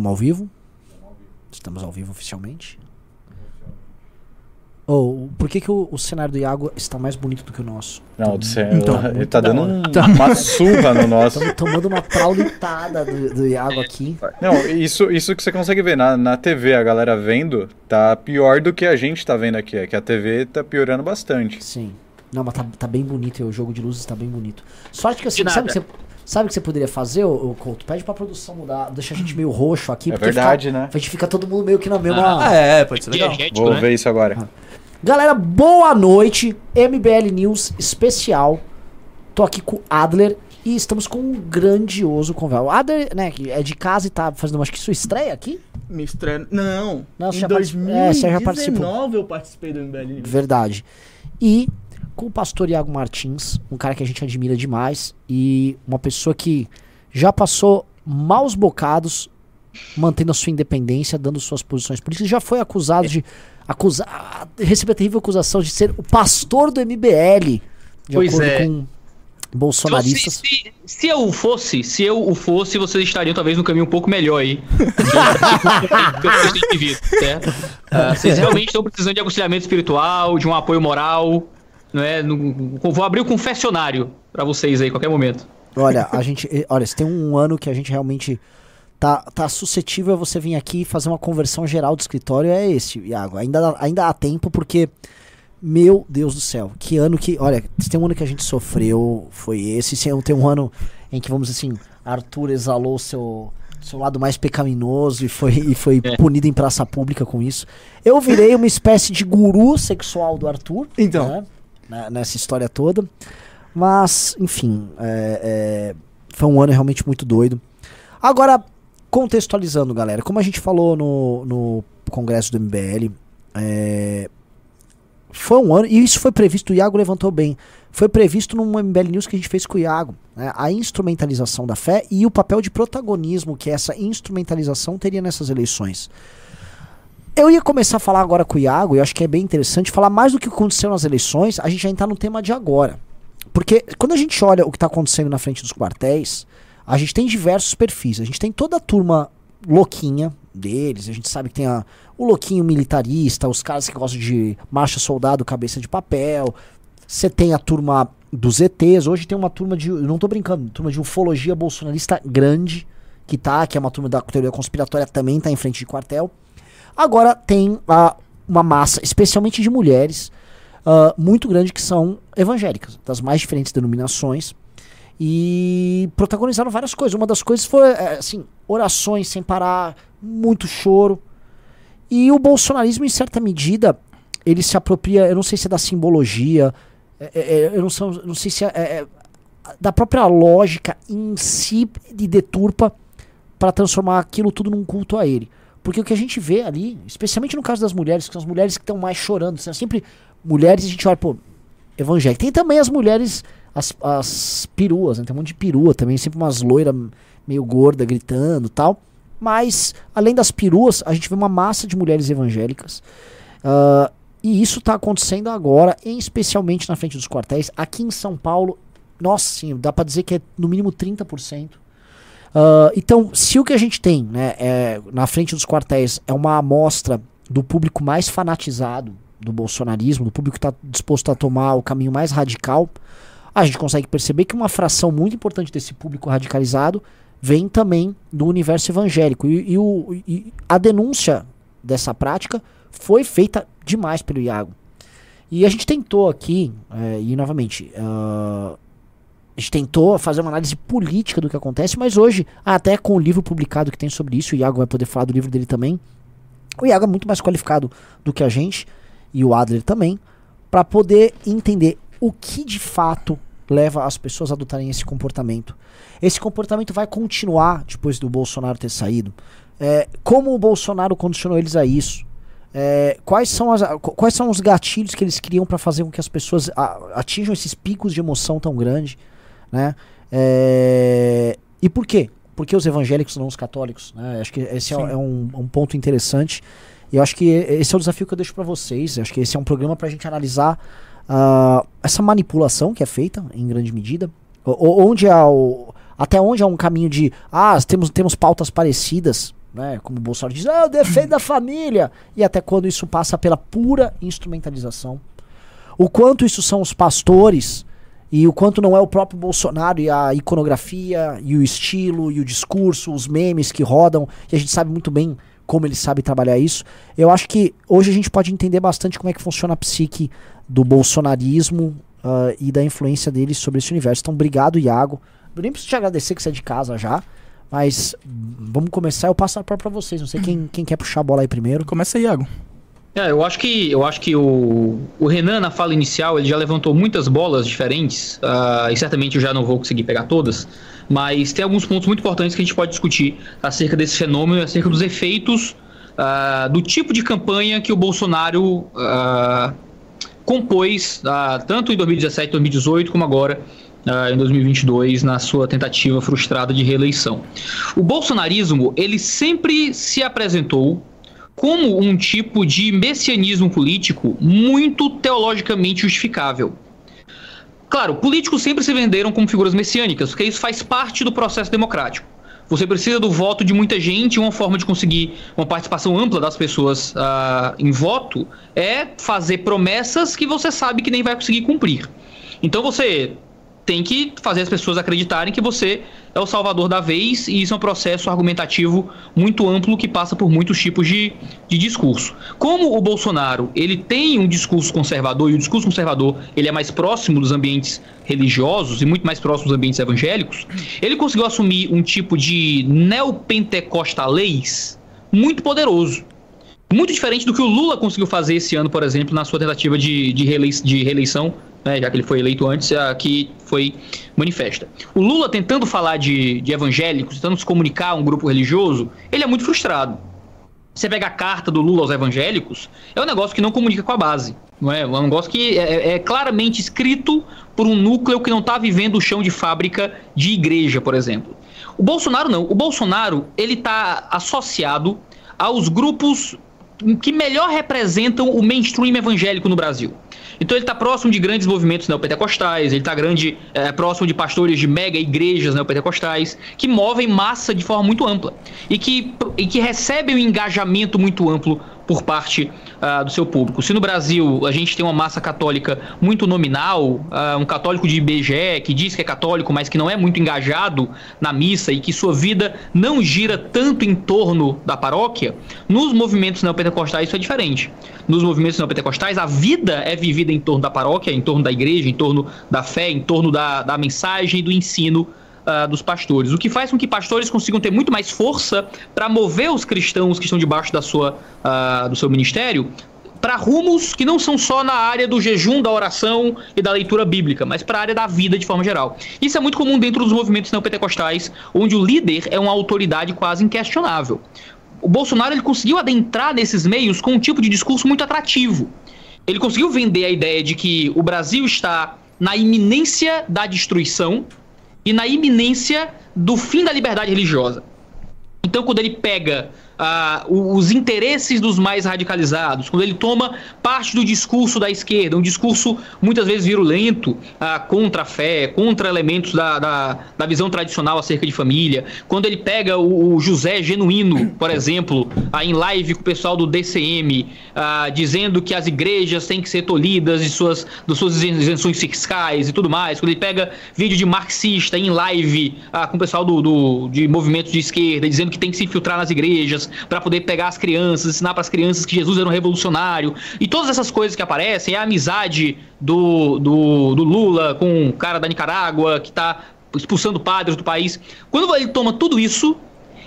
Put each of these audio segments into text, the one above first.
Estamos ao vivo? Estamos ao vivo oficialmente. Oh, por que, que o, o cenário do Iago está mais bonito do que o nosso? Não, do céu, Então, ele tá da dando um- uma surra no nosso. Estamos tomando uma traulitada do, do Iago aqui. Não, isso, isso que você consegue ver na, na TV, a galera vendo, tá pior do que a gente tá vendo aqui. É que a TV tá piorando bastante. Sim. Não, mas tá, tá bem bonito, o jogo de luzes tá bem bonito. Sorte que assim, sabe que você, sabe o que você poderia fazer, ô, ô Couto? Pede pra produção mudar, deixar a gente meio roxo aqui. É porque verdade, fica- né? A gente fica todo mundo meio que na mesma... Ah, é, pode ser legal. Diegético, Vou né? ver isso agora. Galera, boa noite. MBL News especial. Tô aqui com o Adler e estamos com um grandioso convidado. O Adler, né, que é de casa e tá fazendo, acho que sua estreia aqui? Me estreia. Não. Não, você em já participou- é, você já participou. 2019 eu participei do MBL News. Verdade. E com o pastor Iago Martins, um cara que a gente admira demais e uma pessoa que já passou maus bocados mantendo a sua independência, dando suas posições políticas, já foi acusado de acusar, receber a terrível acusação de ser o pastor do MBL, de Pois acordo é. com bolsonaristas. Se, se, se eu o fosse, se eu o fosse, vocês estariam talvez no caminho um pouco melhor aí. que vocês têm vivido, certo? Ah, vocês realmente estão precisando de aconselhamento espiritual, de um apoio moral, não é? No- vou abrir o confessionário pra vocês aí, a qualquer momento. Olha, a gente, eh, olha, se tem um ano que a gente realmente tá, tá suscetível a você vir aqui e fazer uma conversão geral do escritório, é esse, Iago. Ainda, ainda há tempo, porque, meu Deus do céu, que ano que. Olha, se tem um ano que a gente sofreu, foi esse. Se tem um ano em que, vamos dizer assim, Arthur exalou seu. Seu lado mais pecaminoso e foi, e foi É. punido em praça pública com isso. Eu virei uma espécie de guru sexual do Arthur. Então. né, né, nessa história toda. Mas, enfim, é, é, foi um ano realmente muito doido. Agora, contextualizando, galera, como a gente falou no, no congresso do MBL, é, foi um ano, e isso foi previsto, o Iago levantou bem, foi previsto num MBL News que a gente fez com o Iago, né, a instrumentalização da fé e o papel de protagonismo que essa instrumentalização teria nessas eleições. Eu ia começar a falar agora com o Iago, e acho que é bem interessante falar mais do que aconteceu nas eleições, a gente já entrar no tema de agora. Porque quando a gente olha o que está acontecendo na frente dos quartéis, a gente tem diversos perfis. A gente tem toda a turma louquinha deles, a gente sabe que tem a, o louquinho militarista, os caras que gostam de marcha soldado, cabeça de papel. Você tem a turma dos ETs, hoje tem uma turma de, não tô brincando, turma de ufologia bolsonarista grande, que tá, que é uma turma da teoria conspiratória também tá em frente de quartel. Agora tem uma massa, especialmente de mulheres, ah, muito grande que são evangélicas, das mais diferentes denominações, e protagonizaram várias coisas. Uma das coisas foi, eh, assim, orações sem parar, muito choro. E o bolsonarismo, em certa medida, ele se apropria, eu não sei se é da simbologia, é, é, eu não, não sei se é, é da própria lógica em si de deturpa para transformar aquilo tudo num culto a ele. Porque o que a gente vê ali, especialmente no caso das mulheres, que são as mulheres que estão mais chorando, são sempre mulheres, a gente olha, pô, evangélica. Tem também as mulheres, as, as peruas, né? tem um monte de perua também, sempre umas loiras meio gorda gritando tal. Mas, além das peruas, a gente vê uma massa de mulheres evangélicas. Ah, e isso está acontecendo agora, especialmente na frente dos quartéis. Aqui em São Paulo, nossa, sim, dá para dizer que é no mínimo 30%. Ah, então, se o que a gente tem né, é, na frente dos quartéis é uma amostra do público mais fanatizado do bolsonarismo, do público que está disposto a tomar o caminho mais radical, a gente consegue perceber que uma fração muito importante desse público radicalizado vem também do universo evangélico. E, e o- e a denúncia dessa prática foi feita demais pelo Iago. E a gente tentou aqui, é, e novamente, ah, a gente tentou fazer uma análise política do que acontece, mas hoje, até com o livro publicado que tem sobre isso, o Iago vai poder falar do livro dele também. O Iago é muito mais qualificado do que a gente, e o Adler também, para poder entender o que de fato leva as pessoas a adotarem esse comportamento. Esse comportamento vai continuar depois do Bolsonaro ter saído. É, como o Bolsonaro condicionou eles a isso? É, quais, são as, qu- quais são os gatilhos que eles criam para fazer com que as pessoas a- atinjam esses picos de emoção tão grande? Né? É, e por quê? Por que os evangélicos não os católicos? né? Acho que esse é, é um, um ponto interessante. E eu acho que esse é o desafio que eu deixo para vocês. Eu acho que esse é um programa para a gente analisar ah, essa manipulação que é feita, em grande medida. O- onde há o- até onde há um caminho de ah, temos, temos pautas parecidas, né? Como o Bolsonaro diz, ah, eu defendo a família. E até quando isso passa pela pura instrumentalização. O quanto isso são os pastores e o quanto não é o próprio Bolsonaro e a iconografia e o estilo e o discurso, os memes que rodam, e a gente sabe muito bem como ele sabe trabalhar isso. Eu acho que hoje a gente pode entender bastante como é que funciona a psique do bolsonarismo uh, e da influência dele sobre esse universo. Então, obrigado, Iago. Eu nem preciso te agradecer que você é de casa já. Mas vamos começar, eu passo a palavra pra vocês. Não sei quem, quem quer puxar a bola aí primeiro. Começa aí, Iago. É, eu acho que, eu acho que o, o Renan, na fala inicial, ele já levantou muitas bolas diferentes, uh, e certamente eu já não vou conseguir pegar todas, mas tem alguns pontos muito importantes que a gente pode discutir acerca desse fenômeno e acerca dos efeitos uh, do tipo de campanha que o Bolsonaro uh, compôs, tanto em 2017, 2018, como agora Uh, em 2022 na sua tentativa frustrada de reeleição. O bolsonarismo ele sempre se apresentou como um tipo de messianismo político muito teologicamente justificável. Claro, políticos sempre se venderam como figuras messiânicas, porque isso faz parte do processo democrático. Você precisa do voto de muita gente, uma forma de conseguir uma participação ampla das pessoas uh, em voto é fazer promessas que você sabe que nem vai conseguir cumprir. Então você tem que fazer as pessoas acreditarem que você é o salvador da vez, e isso é um processo argumentativo muito amplo que passa por muitos tipos de, de discurso. Como o Bolsonaro ele tem um discurso conservador, e o discurso conservador ele é mais próximo dos ambientes religiosos e muito mais próximo dos ambientes evangélicos, ele conseguiu assumir um tipo de neopentecostalês muito poderoso. Muito diferente do que o Lula conseguiu fazer esse ano, por exemplo, na sua tentativa de, de, de reeleição né, já que ele foi eleito antes, que foi manifesta. O Lula tentando falar de, de evangélicos, tentando se comunicar a um grupo religioso, ele é muito frustrado. Você pega a carta do Lula aos evangélicos, é um negócio que não comunica com a base. Não é? é um negócio que é, é claramente escrito por um núcleo que não está vivendo o chão de fábrica de igreja, por exemplo. O Bolsonaro não. O Bolsonaro ele está associado aos grupos que melhor representam o mainstream evangélico no Brasil. Então ele está próximo de grandes movimentos neopentecostais, ele está grande, é, próximo de pastores de mega igrejas neopentecostais, que movem massa de forma muito ampla e que, e que recebem um engajamento muito amplo por parte uh, do seu público. Se no Brasil a gente tem uma massa católica muito nominal, uh, um católico de IBGE que diz que é católico, mas que não é muito engajado na missa e que sua vida não gira tanto em torno da paróquia, nos movimentos neopentecostais isso é diferente. Nos movimentos neopentecostais, a vida é vivida em torno da paróquia, em torno da igreja, em torno da fé, em torno da, da mensagem e do ensino uh, dos pastores, o que faz com que pastores consigam ter muito mais força para mover os cristãos que estão debaixo da sua, uh, do seu ministério para rumos que não são só na área do jejum, da oração e da leitura bíblica, mas para a área da vida de forma geral. Isso é muito comum dentro dos movimentos neopentecostais, onde o líder é uma autoridade quase inquestionável. O Bolsonaro ele conseguiu adentrar nesses meios com um tipo de discurso muito atrativo. Ele conseguiu vender a ideia de que o Brasil está na iminência da destruição e na iminência do fim da liberdade religiosa. Então, quando ele pega uh, os interesses dos mais radicalizados, quando ele toma parte do discurso da esquerda, um discurso muitas vezes virulento uh, contra a fé, contra elementos da, da, da, visão tradicional acerca de família, quando ele pega o, o José Genuíno, por exemplo, uh, em live com o pessoal do DCM, dizendo que as igrejas têm que ser tolhidas de suas, de suas isenções fiscais e tudo mais, quando ele pega vídeo de marxista em live com o pessoal do, do, de movimentos de esquerda, dizendo que tem que se infiltrar nas igrejas, para poder pegar as crianças, ensinar para as crianças que Jesus era um revolucionário. E todas essas coisas que aparecem, é a amizade do, do, do Lula com o cara da Nicarágua que está expulsando padres do país. Quando ele toma tudo isso,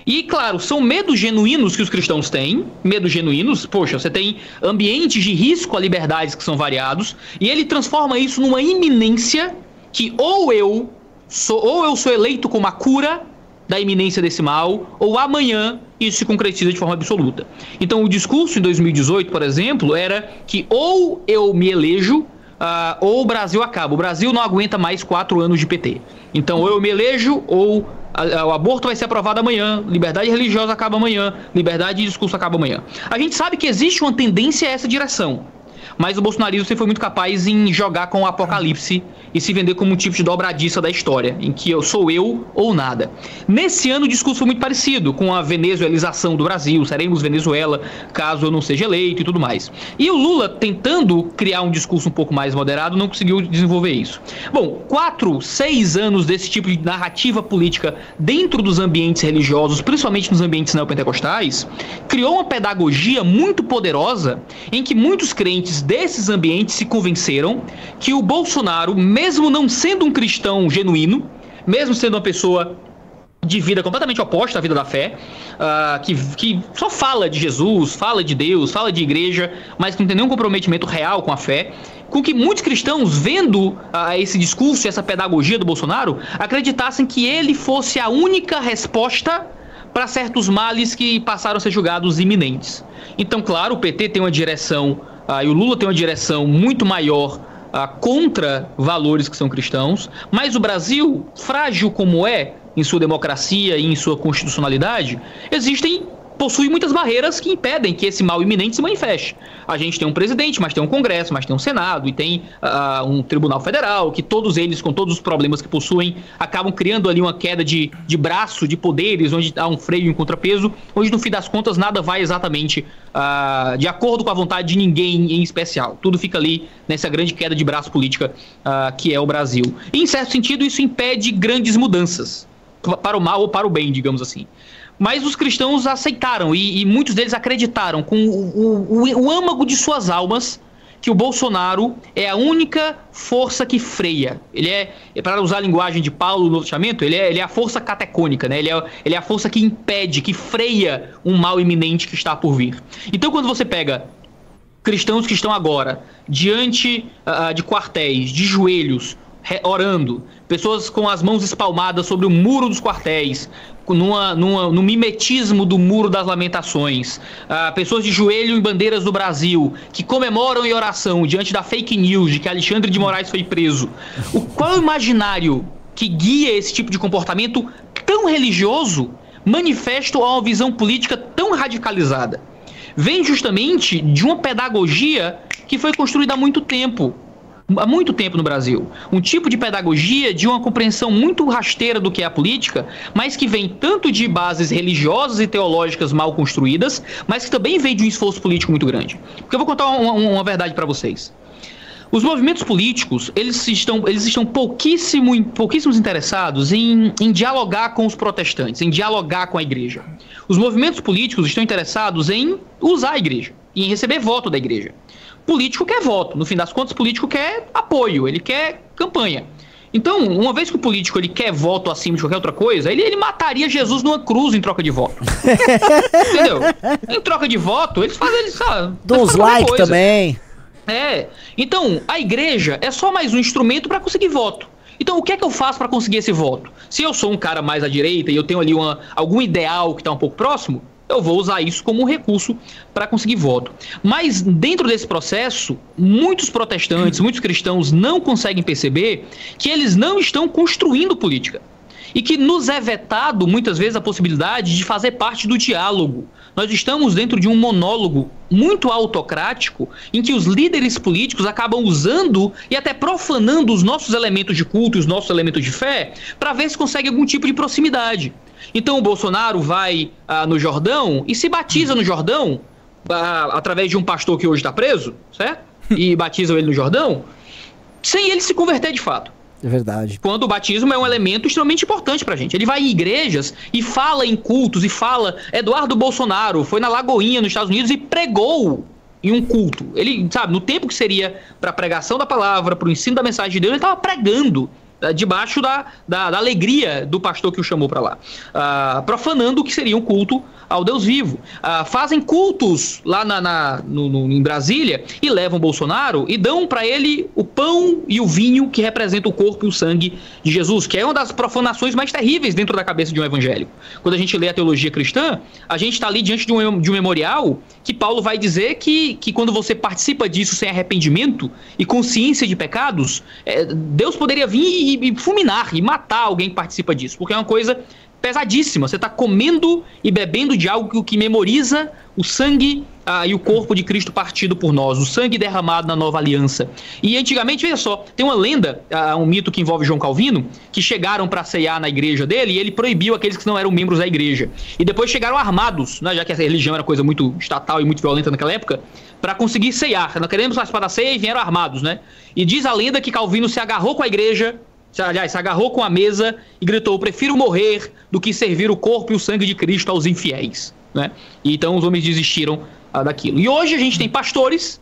e, claro, são medos genuínos que os cristãos têm, medos genuínos, poxa, você tem ambientes de risco a liberdades que são variados, e ele transforma isso numa iminência que ou eu sou, ou eu sou eleito como a cura, da iminência desse mal, ou amanhã isso se concretiza de forma absoluta. Então, o discurso em 2018, por exemplo, era que ou eu me elejo, uh, ou o Brasil acaba. O Brasil não aguenta mais quatro anos de PT. Então, ou eu me elejo, ou o aborto vai ser aprovado amanhã, liberdade religiosa acaba amanhã, liberdade de discurso acaba amanhã. A gente sabe que existe uma tendência a essa direção. Mas o bolsonarismo sempre foi muito capaz em jogar com o apocalipse e se vender como um tipo de dobradiça da história, em que eu sou eu ou nada. Nesse ano o discurso foi muito parecido com a venezuelização do Brasil, seremos Venezuela caso eu não seja eleito e tudo mais. E o Lula, tentando criar um discurso um pouco mais moderado, não conseguiu desenvolver isso. Bom, quatro, seis anos desse tipo de narrativa política dentro dos ambientes religiosos, principalmente nos ambientes neopentecostais, criou uma pedagogia muito poderosa em que muitos crentes desses ambientes se convenceram que o Bolsonaro, mesmo não sendo um cristão genuíno, mesmo sendo uma pessoa de vida completamente oposta à vida da fé, uh, que, que só fala de Jesus, fala de Deus, fala de igreja, mas que não tem nenhum comprometimento real com a fé, com que muitos cristãos, vendo uh, esse discurso, essa pedagogia do Bolsonaro, acreditassem que ele fosse a única resposta para certos males que passaram a ser julgados iminentes. Então, claro, o PT tem uma direção, uh, e o Lula tem uma direção muito maior contra valores que são cristãos, mas o Brasil, frágil como é, em sua democracia e em sua constitucionalidade, existem possui muitas barreiras que impedem que esse mal iminente se manifeste. A gente tem um presidente, mas tem um Congresso, mas tem um Senado e tem uh, um Tribunal Federal, que todos eles, com todos os problemas que possuem, acabam criando ali uma queda de, de braço, de poderes, onde há um freio e um contrapeso, onde no fim das contas nada vai exatamente uh, de acordo com a vontade de ninguém em especial. Tudo fica ali nessa grande queda de braço política uh, que é o Brasil. E, em certo sentido, isso impede grandes mudanças para o mal ou para o bem, digamos assim. Mas os cristãos aceitaram e, e muitos deles acreditaram com o, o, o âmago de suas almas que o Bolsonaro é a única força que freia. Ele é, para usar a linguagem de Paulo no Testamento, ele é, ele é a força catecônica, né? Ele é, ele é a força que impede, que freia um mal iminente que está por vir. Então, quando você pega cristãos que estão agora diante uh, de quartéis, de joelhos, orando, pessoas com as mãos espalmadas sobre o muro dos quartéis, numa, numa, no mimetismo do muro das lamentações, uh, pessoas de joelho em bandeiras do Brasil, que comemoram em oração diante da fake news de que Alexandre de Moraes foi preso. O, qual é o imaginário que guia esse tipo de comportamento tão religioso, manifesto a uma visão política tão radicalizada? Vem justamente de uma pedagogia que foi construída há muito tempo há muito tempo no Brasil. Um tipo de pedagogia de uma compreensão muito rasteira do que é a política, mas que vem tanto de bases religiosas e teológicas mal construídas, mas que também vem de um esforço político muito grande. Porque eu vou contar uma, uma verdade para vocês. Os movimentos políticos, eles estão, eles estão pouquíssimo, pouquíssimos interessados em, em dialogar com os protestantes, em dialogar com a igreja. Os movimentos políticos estão interessados em usar a igreja, em receber voto da igreja. Político quer voto. No fim das contas, político quer apoio, ele quer campanha. Então, uma vez que o político ele quer voto acima de qualquer outra coisa, ele, ele mataria Jesus numa cruz em troca de voto. Entendeu? Em troca de voto, eles fazem, eles sabe. Dá uns like também. É. Então, a igreja é só mais um instrumento para conseguir voto. Então, o que é que eu faço para conseguir esse voto? Se eu sou um cara mais à direita e eu tenho ali uma, algum ideal que está um pouco próximo, eu vou usar isso como um recurso para conseguir voto. Mas dentro desse processo, muitos protestantes, muitos cristãos não conseguem perceber que eles não estão construindo política. E que nos é vetado muitas vezes a possibilidade de fazer parte do diálogo. Nós estamos dentro de um monólogo muito autocrático em que os líderes políticos acabam usando e até profanando os nossos elementos de culto, os nossos elementos de fé, para ver se consegue algum tipo de proximidade. Então o Bolsonaro vai ah, no Jordão e se batiza no Jordão ah, através de um pastor que hoje está preso, certo? E batizam ele no Jordão, sem ele se converter de fato. É verdade. Quando o batismo é um elemento extremamente importante pra gente. Ele vai em igrejas e fala em cultos e fala. Eduardo Bolsonaro foi na Lagoinha, nos Estados Unidos, e pregou em um culto. Ele, sabe, no tempo que seria para pregação da palavra, para o ensino da mensagem de Deus, ele estava pregando debaixo da, da, da, alegria do pastor que o chamou para lá, uh, profanando o que seria um culto ao Deus vivo. Uh, fazem cultos lá na, na no, no, em Brasília e levam Bolsonaro e dão para ele o pão e o vinho que representam o corpo e o sangue de Jesus, que é uma das profanações mais terríveis dentro da cabeça de um evangélico. Quando a gente lê a teologia cristã, a gente está ali diante de um, de um memorial que Paulo vai dizer que, que quando você participa disso sem arrependimento e consciência de pecados, é, Deus poderia vir e, e fulminar e matar alguém que participa disso, porque é uma coisa pesadíssima. Você está comendo e bebendo de algo que memoriza o sangue ah, e o corpo de Cristo partido por nós, o sangue derramado na nova aliança. E antigamente, veja só, tem uma lenda, ah, um mito que envolve João Calvino, que chegaram para ceiar na igreja dele e ele proibiu aqueles que não eram membros da igreja. E depois chegaram armados, né, já que a religião era coisa muito estatal e muito violenta naquela época, para conseguir ceiar. Não queremos participar da ceia e vieram armados, né? E diz a lenda que Calvino se agarrou com a igreja aliás, se agarrou com a mesa e gritou: Prefiro morrer do que servir o corpo e o sangue de Cristo aos infiéis. Né? E então os homens desistiram ah, daquilo. E hoje a gente tem pastores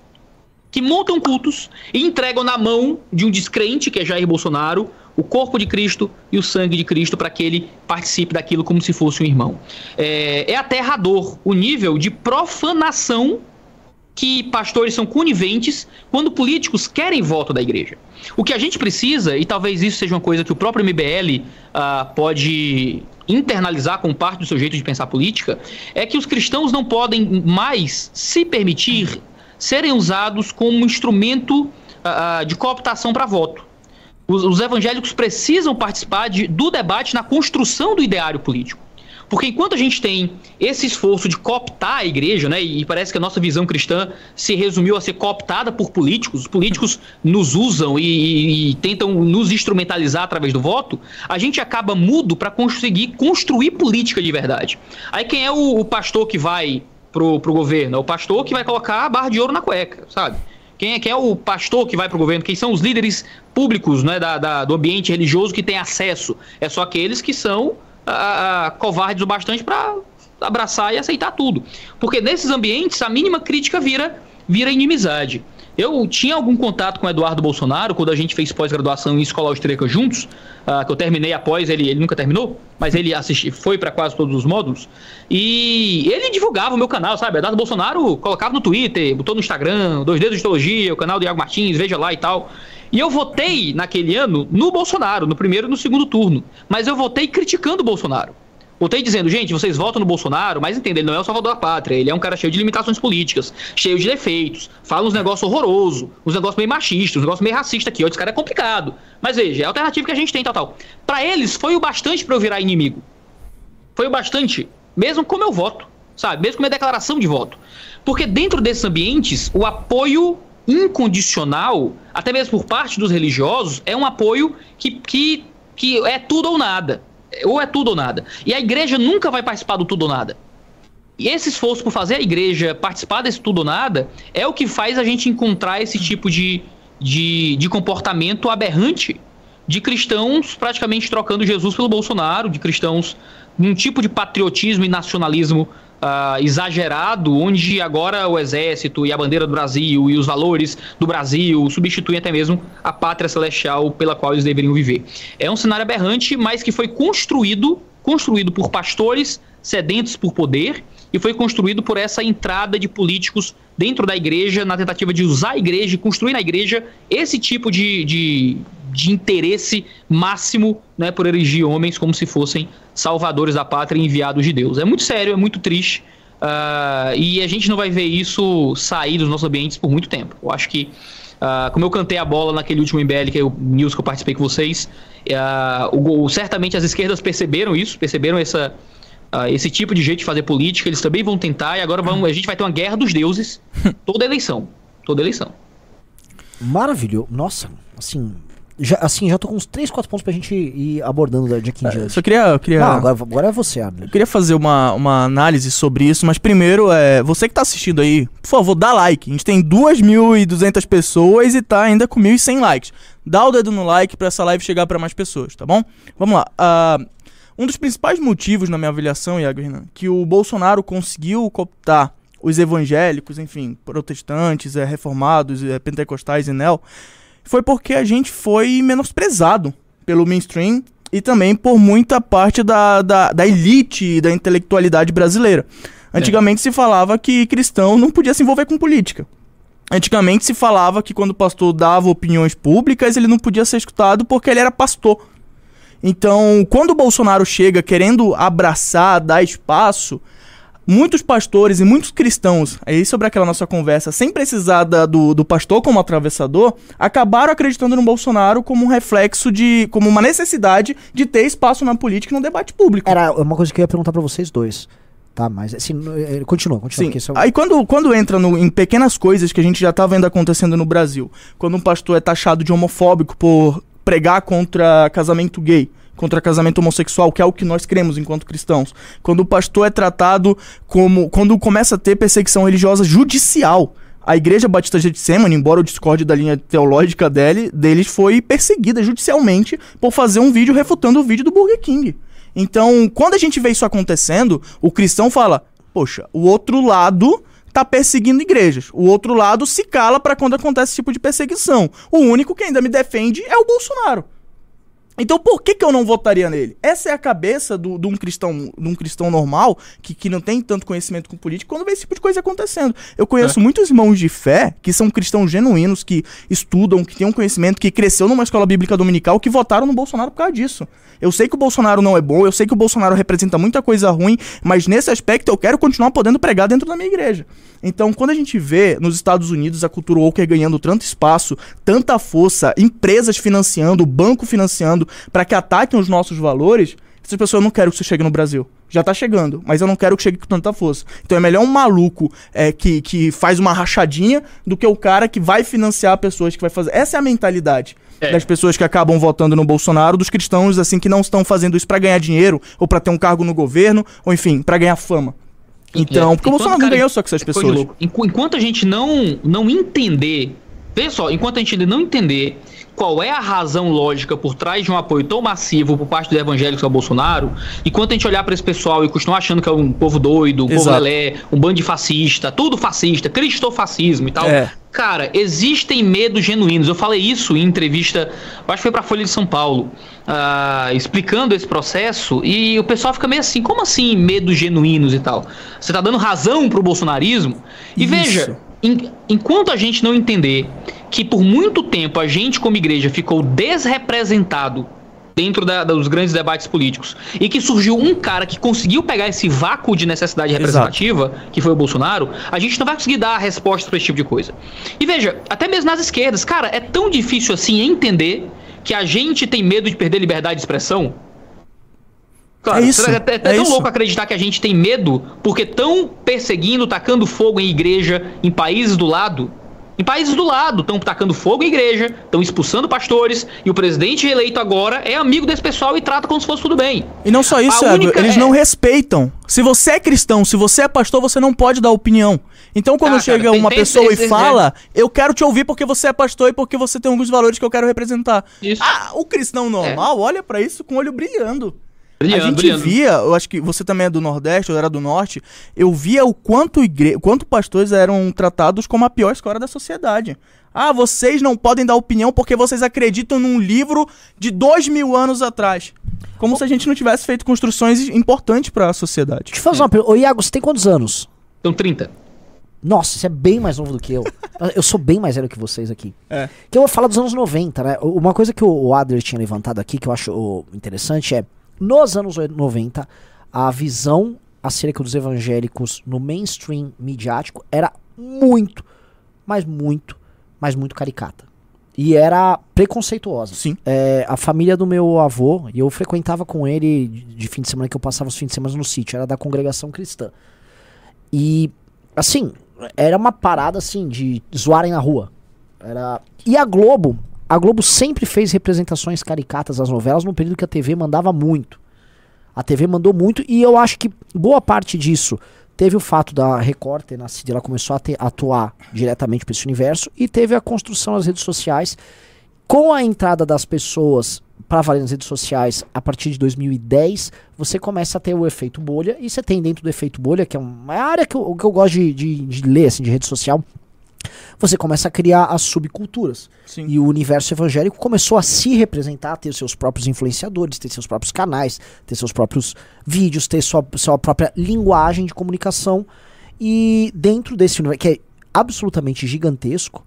que montam cultos e entregam na mão de um descrente, que é Jair Bolsonaro, o corpo de Cristo e o sangue de Cristo para que ele participe daquilo como se fosse um irmão. É, é aterrador o nível de profanação que pastores são coniventes quando políticos querem voto da igreja. O que a gente precisa, e talvez isso seja uma coisa que o próprio MBL ah, pode internalizar como parte do seu jeito de pensar política, é que os cristãos não podem mais se permitir serem usados como instrumento ah, ah, de cooptação para voto. Os, os evangélicos precisam participar de- do debate na construção do ideário político. Porque enquanto a gente tem esse esforço de cooptar a igreja, né, e parece que a nossa visão cristã se resumiu a ser cooptada por políticos, os políticos nos usam e, e- e tentam nos instrumentalizar através do voto, a gente acaba mudo para conseguir construir política de verdade. Aí quem é o, o pastor que vai pro, pro governo? É o pastor que vai colocar a barra de ouro na cueca, sabe? Quem é, quem é o pastor que vai para o governo? Quem são os líderes públicos né, da, da- do ambiente religioso que tem acesso? É só aqueles que são ah, covardes o bastante para abraçar e aceitar tudo. Porque nesses ambientes, a mínima crítica vira, vira inimizade. Eu tinha algum contato com o Eduardo Bolsonaro quando a gente fez pós-graduação em escola austríaca juntos, ah, que eu terminei após, ele, ele nunca terminou, mas ele assisti, foi para quase todos os módulos. E ele divulgava o meu canal, sabe? Eduardo Bolsonaro colocava no Twitter, botou no Instagram, Dois Dedos de Teologia, o canal do Iago Martins, veja lá e tal. E eu votei naquele ano no Bolsonaro, no primeiro e no segundo turno. Mas eu votei criticando o Bolsonaro. Votei dizendo, gente, vocês votam no Bolsonaro, mas entenda, ele não é o salvador da pátria, ele é um cara cheio de limitações políticas, cheio de defeitos, fala uns negócios horrorosos, uns negócios meio machistas, uns negócios meio racistas aqui, ó, esse cara é complicado. Mas veja, é a alternativa que a gente tem, tal, tal. Pra eles, foi o bastante pra eu virar inimigo. Foi o bastante, mesmo com meu voto, sabe? Mesmo com minha declaração de voto. Porque dentro desses ambientes, o apoio incondicional, até mesmo por parte dos religiosos, é um apoio que, que, que é tudo ou nada. Ou é tudo ou nada. E a igreja nunca vai participar do tudo ou nada. E esse esforço por fazer a igreja participar desse tudo ou nada é o que faz a gente encontrar esse tipo de, de, de comportamento aberrante de cristãos praticamente trocando Jesus pelo Bolsonaro, de cristãos num tipo de patriotismo e nacionalismo ah, exagerado, onde agora o exército e a bandeira do Brasil e os valores do Brasil substituem até mesmo a pátria celestial pela qual eles deveriam viver. É um cenário aberrante, mas que foi construído, construído por pastores sedentos por poder e foi construído por essa entrada de políticos dentro da igreja na tentativa de usar a igreja e construir na igreja esse tipo de, de, de interesse máximo né, por erigir homens como se fossem salvadores da pátria e enviados de Deus. É muito sério, é muito triste ah, e a gente não vai ver isso sair dos nossos ambientes por muito tempo. Eu acho que ah, como eu cantei a bola naquele último MBL, que é o news que eu participei com vocês, ah, o, certamente as esquerdas perceberam isso, perceberam essa, esse tipo de jeito de fazer política, eles também vão tentar, e agora vamos, a gente vai ter uma guerra dos deuses toda eleição. Toda eleição. Maravilhoso. Nossa, assim. Já, assim, já tô com uns 3, 4 pontos pra gente ir abordando da Jack in É, diante. só queria, eu queria, Não, agora, agora é você, Abner. eu queria fazer uma, uma análise sobre isso, mas primeiro, é, você que tá assistindo aí, por favor, dá like. A gente tem 2.200 pessoas e tá ainda com 1.100 likes. Dá o dedo no like pra essa live chegar pra mais pessoas, tá bom? Vamos lá. ah, um dos principais motivos, na minha avaliação, Iago Renan, que o Bolsonaro conseguiu cooptar os evangélicos, enfim, protestantes, é, reformados, é, pentecostais e neo, foi porque a gente foi menosprezado pelo mainstream e também por muita parte da, da, da elite e da intelectualidade brasileira. Antigamente se falava que cristão não podia se envolver com política. Antigamente se falava que quando o pastor dava opiniões públicas, ele não podia ser escutado porque ele era pastor. Então, quando o Bolsonaro chega querendo abraçar, dar espaço, muitos pastores e muitos cristãos, aí sobre aquela nossa conversa, sem precisar da- do, do pastor como atravessador, acabaram acreditando no Bolsonaro como um reflexo de. como uma necessidade de ter espaço na política e no debate público. Era uma coisa que eu ia perguntar pra vocês dois. Tá, mas assim, eh, continua, continua. Sim. é Aí quando, quando entra no- em pequenas coisas que a gente já tá vendo acontecendo no Brasil, quando um pastor é taxado de homofóbico por pregar contra casamento gay, contra casamento homossexual, que é o que nós cremos enquanto cristãos, quando o pastor é tratado como. quando começa a ter perseguição religiosa judicial. A Igreja Batista de Getsemane, embora eu discorde da linha teológica dele, deles, foi perseguida judicialmente por fazer um vídeo refutando o vídeo do Burger King. Então, quando a gente vê isso acontecendo, o cristão fala: Poxa, o outro lado tá perseguindo igrejas. O outro lado se cala pra quando acontece esse tipo de perseguição. O único que ainda me defende é o Bolsonaro. Então por que, que eu não votaria nele? Essa é a cabeça do- de um cristão, de um cristão normal, que, que não tem tanto conhecimento com política, quando vê esse tipo de coisa acontecendo. Eu conheço muitos irmãos de fé que são cristãos genuínos, que estudam, que têm um conhecimento, que cresceu numa escola bíblica dominical, que votaram no Bolsonaro por causa disso. Eu sei que o Bolsonaro não é bom, eu sei que o Bolsonaro representa muita coisa ruim, mas nesse aspecto eu quero continuar podendo pregar dentro da minha igreja. Então, quando a gente vê nos Estados Unidos a cultura woke ganhando tanto espaço, tanta força, empresas financiando, banco financiando, para que ataquem os nossos valores, essas pessoas não quero que isso chegue no Brasil. Já tá chegando, mas eu não quero que chegue com tanta força. Então é melhor um maluco é, que, que faz uma rachadinha do que o cara que vai financiar pessoas que vai fazer. Essa é a mentalidade É. das pessoas que acabam votando no Bolsonaro, dos cristãos assim que não estão fazendo isso pra ganhar dinheiro ou pra ter um cargo no governo, ou enfim, pra ganhar fama. Então, É, porque o Bolsonaro não cara, ganhou só com essas é pessoas. Enquanto a gente não, não entender. Só, enquanto a gente não entender qual é a razão lógica por trás de um apoio tão massivo por parte dos evangélicos ao Bolsonaro, enquanto a gente olhar para esse pessoal e continuar achando que é um povo doido, um povo Exato. lelé, um bando de fascista, tudo fascista, cristofascismo e tal. É. Cara, existem medos genuínos. Eu falei isso em entrevista, acho que foi pra Folha de São Paulo, ah, explicando esse processo, e o pessoal fica meio assim, como assim medos genuínos e tal? Você tá dando razão pro bolsonarismo? E Isso. veja, enquanto a gente não entender que por muito tempo a gente como igreja ficou desrepresentado dentro da- dos grandes debates políticos e que surgiu um cara que conseguiu pegar esse vácuo de necessidade representativa, que foi o Bolsonaro, a gente não vai conseguir dar respostas para esse tipo de coisa. E veja, até mesmo nas esquerdas, cara, é tão difícil assim entender que a gente tem medo de perder liberdade de expressão. Claro, É isso, é, é- é é tão isso. louco acreditar que a gente tem medo porque estão perseguindo, tacando fogo em igreja em países do lado. Em países do lado, estão tacando fogo em igreja, estão expulsando pastores, e o presidente eleito agora é amigo desse pessoal e trata como se fosse tudo bem. E não só isso, única- eles é- não respeitam. Se você é cristão, se você é pastor, você não pode dar opinião. Então, quando Ah, chega cara, tem- uma tem pessoa esse- e fala, eu quero te ouvir porque você é pastor e porque você tem alguns valores que eu quero representar. Isso. Ah, o cristão normal olha pra isso com o olho brilhando. Brilhando, a gente brilhando. via, eu acho que você também é do Nordeste, eu era do Norte, eu via o quanto, igre... quanto pastores eram tratados como a pior escola da sociedade. Ah, vocês não podem dar opinião porque vocês acreditam num livro de dois mil anos atrás. Como se a gente não tivesse feito construções importantes para a sociedade. Deixa eu fazer uma pergunta. Ô, Iago, você tem quantos anos? Então 30. Nossa, você é bem mais novo do que eu. eu sou bem mais velho que vocês aqui. É. Que eu vou falar dos anos 90, né? Uma coisa que o Adler tinha levantado aqui, que eu acho interessante, é nos anos 90, a visão acerca dos evangélicos no mainstream midiático era muito, mas muito, mas muito caricata. E era preconceituosa. Sim. É, a família do meu avô, e eu frequentava com ele de, fim de semana, que eu passava os fins de semana no sítio, era da congregação cristã. E, assim, era uma parada, assim, de zoarem na rua. Era... E a Globo, a Globo sempre fez representações caricatas das novelas no período que a TV mandava muito. A TV mandou muito e eu acho que boa parte disso teve o fato da Record ter nascido, ela começou a ter- atuar diretamente para esse universo e teve a construção das redes sociais com a entrada das pessoas para valer nas redes sociais a partir de 2010, você começa a ter o efeito bolha e você tem dentro do efeito bolha, que é uma área que eu, que eu gosto de, de, de ler assim, de rede social, você começa a criar as subculturas. Sim. E o universo evangélico começou a se representar, ter seus próprios influenciadores, ter seus próprios canais, ter seus próprios vídeos, ter sua, sua própria linguagem de comunicação. E dentro desse universo, que é absolutamente gigantesco,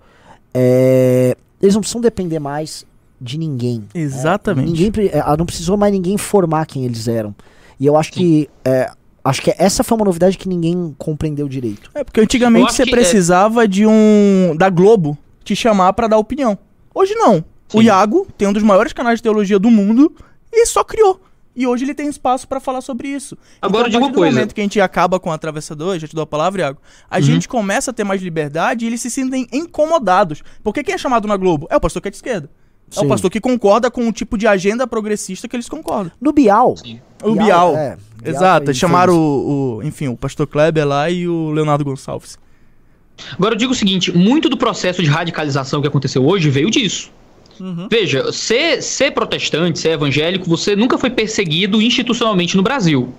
é, eles não precisam depender mais de ninguém. Exatamente. Ninguém, é, não precisou mais ninguém formar quem eles eram. E eu acho que é, acho que essa foi uma novidade que ninguém compreendeu direito. É porque antigamente você que, precisava de um da Globo te chamar pra dar opinião. Hoje não. O Sim. Iago tem um dos maiores canais de teologia do mundo e só criou. E hoje ele tem espaço pra falar sobre isso. Agora, então, diga a uma partir do coisa. momento que a gente acaba com o atravessador, já te dou a palavra, Iago, a Uhum. gente começa a ter mais liberdade e eles se sentem incomodados. Porque quem é chamado na Globo? É o pastor que é de esquerda. É Sim. o pastor que concorda com o tipo de agenda progressista que eles concordam. No Bial. O Bial. é, Bial Exato, eles chamaram o, o- enfim, o pastor Kleber lá e o Leonardo Gonçalves. Agora eu digo o seguinte: muito do processo de radicalização que aconteceu hoje veio disso. Veja, ser, ser protestante, ser evangélico, você nunca foi perseguido institucionalmente no Brasil.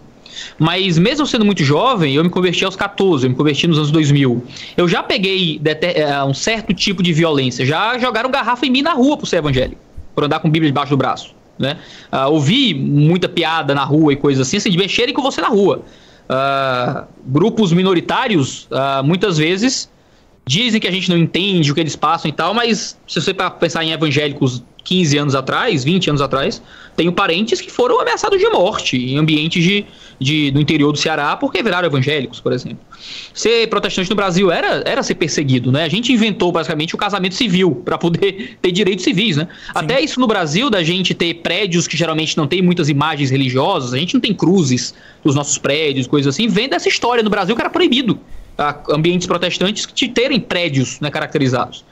Mas mesmo sendo muito jovem, eu me converti aos 14, eu me converti nos anos 2000. Eu já peguei eh, um certo tipo de violência. Já jogaram garrafa em mim na rua por ser evangélico, por andar com Bíblia debaixo do braço. Né? Ah, ouvi muita piada na rua e coisas assim, assim de mexerem com você na rua. Ah, grupos minoritários, ah, muitas vezes, dizem que a gente não entende o que eles passam e tal, mas se você para pensar em evangélicos 15 anos atrás, 20 anos atrás, tenho parentes que foram ameaçados de morte em ambientes de, de, do interior do Ceará porque viraram evangélicos, por exemplo. Ser protestante no Brasil era, era ser perseguido, né? A gente inventou basicamente o casamento civil para poder ter direitos civis, né? Até isso no Brasil, da gente ter prédios que geralmente não tem muitas imagens religiosas, a gente não tem cruzes nos nossos prédios, coisas assim, vem dessa história no Brasil que era proibido a ambientes protestantes de terem prédios né, caracterizados.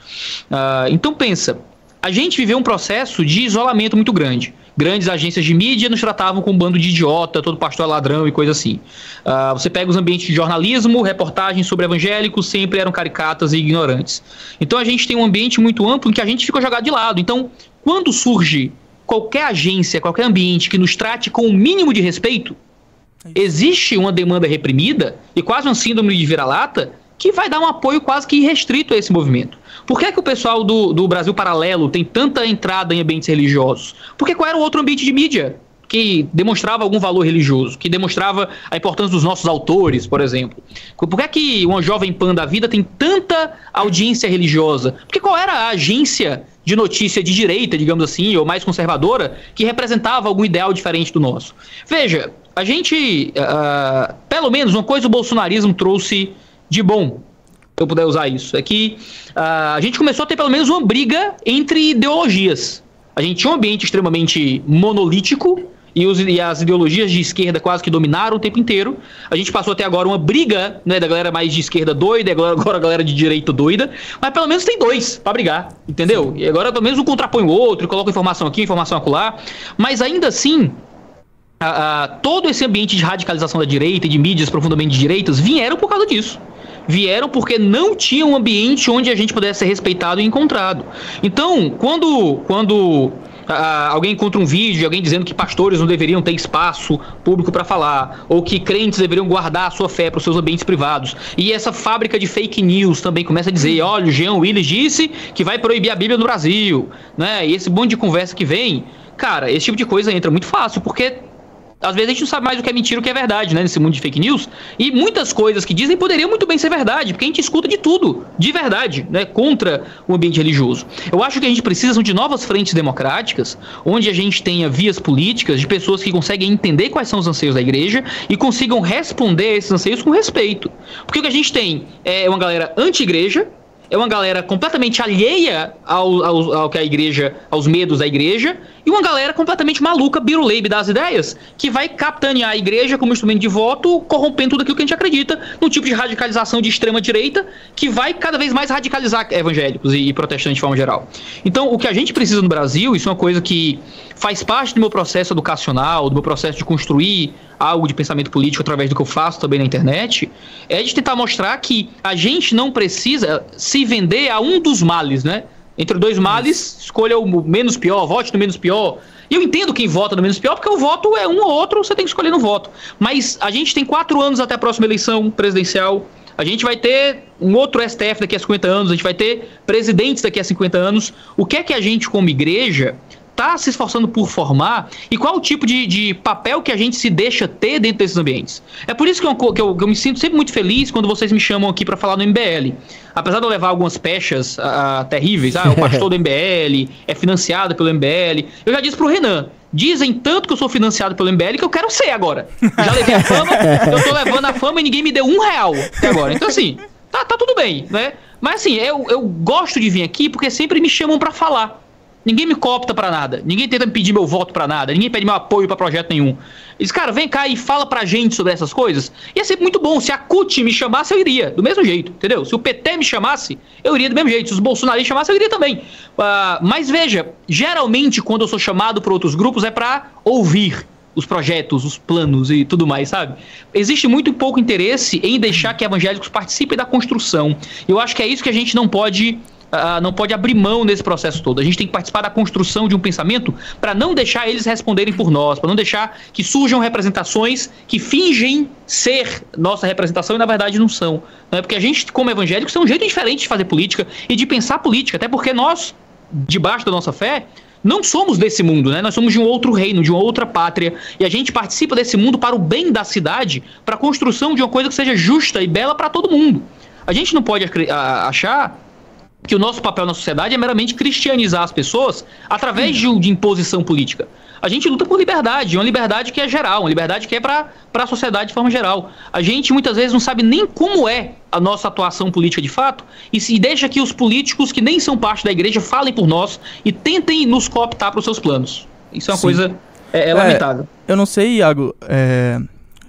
Ah, então pensa, a gente viveu um processo de isolamento muito grande. Grandes agências de mídia nos tratavam como um bando de idiota, todo pastor ladrão e coisa assim. Ah, você pega os ambientes de jornalismo, reportagens sobre evangélicos, sempre eram caricatas e ignorantes. Então a gente tem um ambiente muito amplo em que a gente ficou jogado de lado. Então, quando surge qualquer agência, qualquer ambiente que nos trate com o mínimo de respeito, existe uma demanda reprimida e quase um síndrome de vira-lata que vai dar um apoio quase que irrestrito a esse movimento. Por que, é que o pessoal do, do Brasil Paralelo tem tanta entrada em ambientes religiosos? Porque qual era o outro ambiente de mídia que demonstrava algum valor religioso, que demonstrava a importância dos nossos autores, por exemplo? Por que, é que uma jovem pan da vida tem tanta audiência religiosa? Porque qual era a agência de notícia de direita, digamos assim, ou mais conservadora, que representava algum ideal diferente do nosso? Veja, a gente, ah, pelo menos uma coisa o bolsonarismo trouxe de bom, se eu puder usar isso, é que ah, a gente começou a ter pelo menos uma briga entre ideologias. A gente tinha um ambiente extremamente monolítico e, os- e as ideologias de esquerda quase que dominaram o tempo inteiro. A gente passou até agora uma briga né, da galera mais de esquerda doida, e agora, agora a galera de direita doida, mas pelo menos tem dois pra brigar, entendeu? E agora pelo menos um contrapõe o outro, coloca informação aqui, informação acolá, mas ainda assim a- a- todo esse ambiente de radicalização da direita e de mídias profundamente de direitas vieram por causa disso. Vieram porque não tinha um ambiente onde a gente pudesse ser respeitado e encontrado. Então, quando, quando ah, alguém encontra um vídeo de alguém dizendo que pastores não deveriam ter espaço público para falar, ou que crentes deveriam guardar a sua fé para os seus ambientes privados, e essa fábrica de fake news também começa a dizer: olha, o Jean Willis disse que vai proibir a Bíblia no Brasil, né? E esse monte de conversa que vem, cara, esse tipo de coisa entra muito fácil, porque às vezes a gente não sabe mais o que é mentira e o que é verdade, né? Nesse mundo de fake news. E muitas coisas que dizem poderiam muito bem ser verdade, porque a gente escuta de tudo, de verdade, né? Contra o ambiente religioso. Eu acho que a gente precisa de novas frentes democráticas, onde a gente tenha vias políticas de pessoas que conseguem entender quais são os anseios da igreja e consigam responder a esses anseios com respeito. Porque o que a gente tem é uma galera anti-igreja, é uma galera completamente alheia ao, ao, ao que a igreja, aos medos da igreja, e uma galera completamente maluca, biruleibe das ideias, que vai capitanear a igreja como instrumento de voto, corrompendo tudo aquilo que a gente acredita, num tipo de radicalização de extrema direita, que vai cada vez mais radicalizar evangélicos e, e protestantes de forma geral. Então, o que a gente precisa no Brasil, isso é uma coisa que faz parte do meu processo educacional, do meu processo de construir algo de pensamento político através do que eu faço também na internet, é de tentar mostrar que a gente não precisa se vender a um dos males, né? Entre dois males, escolha o menos pior, vote no menos pior. E eu entendo quem vota no menos pior, porque o voto é um ou outro, você tem que escolher no voto. Mas a gente tem quatro anos até a próxima eleição presidencial. A gente vai ter um outro STF daqui a 50 anos, a gente vai ter presidentes daqui a 50 anos. O que é que a gente, como igreja, está se esforçando por formar e qual o tipo de, de, papel que a gente se deixa ter dentro desses ambientes. É por isso que eu, que eu, que eu me sinto sempre muito feliz quando vocês me chamam aqui para falar no MBL. Apesar de eu levar algumas pechas uh, terríveis, ah, o pastor do MBL é financiado pelo MBL, eu já disse pro Renan, Dizem tanto que eu sou financiado pelo MBL que eu quero ser agora. Já levei a fama, eu tô levando a fama e ninguém me deu um real até agora. Então, assim, tá, tá tudo bem, né? Mas assim, eu, eu gosto de vir aqui porque sempre me chamam para falar. Ninguém me copta pra nada. Ninguém tenta me pedir meu voto pra nada. Ninguém pede meu apoio pra projeto nenhum. Eles, cara, vem cá e fala pra gente sobre essas coisas. Ia ser muito bom. Se a CUT me chamasse, eu iria. Do mesmo jeito, entendeu? Se o PT me chamasse, eu iria do mesmo jeito. Se os bolsonaristas chamassem, eu iria também. Ah, mas veja, geralmente quando eu sou chamado por outros grupos é pra ouvir os projetos, os planos e tudo mais, sabe? Existe muito pouco interesse em deixar que evangélicos participem da construção. Eu acho que é isso que a gente não pode ah, não pode abrir mão nesse processo todo. A gente tem que participar da construção de um pensamento para não deixar eles responderem por nós, para não deixar que surjam representações que fingem ser nossa representação e na verdade não são. Não é porque a gente, como evangélicos, tem um jeito diferente de fazer política e de pensar política, até porque nós, debaixo da nossa fé, não somos desse mundo, né? Nós somos de um outro reino, de uma outra pátria, e a gente participa desse mundo para o bem da cidade, para a construção de uma coisa que seja justa e bela para todo mundo. A gente não pode achar que o nosso papel na sociedade é meramente cristianizar as pessoas através de, de imposição política. A gente luta por liberdade, uma liberdade que é geral, uma liberdade que é para a sociedade de forma geral. A gente muitas vezes não sabe nem como é a nossa atuação política de fato e se deixa que os políticos que nem são parte da igreja falem por nós e tentem nos cooptar para os seus planos. Isso é uma Sim. coisa é, é É, lamentável. Eu não sei, Iago.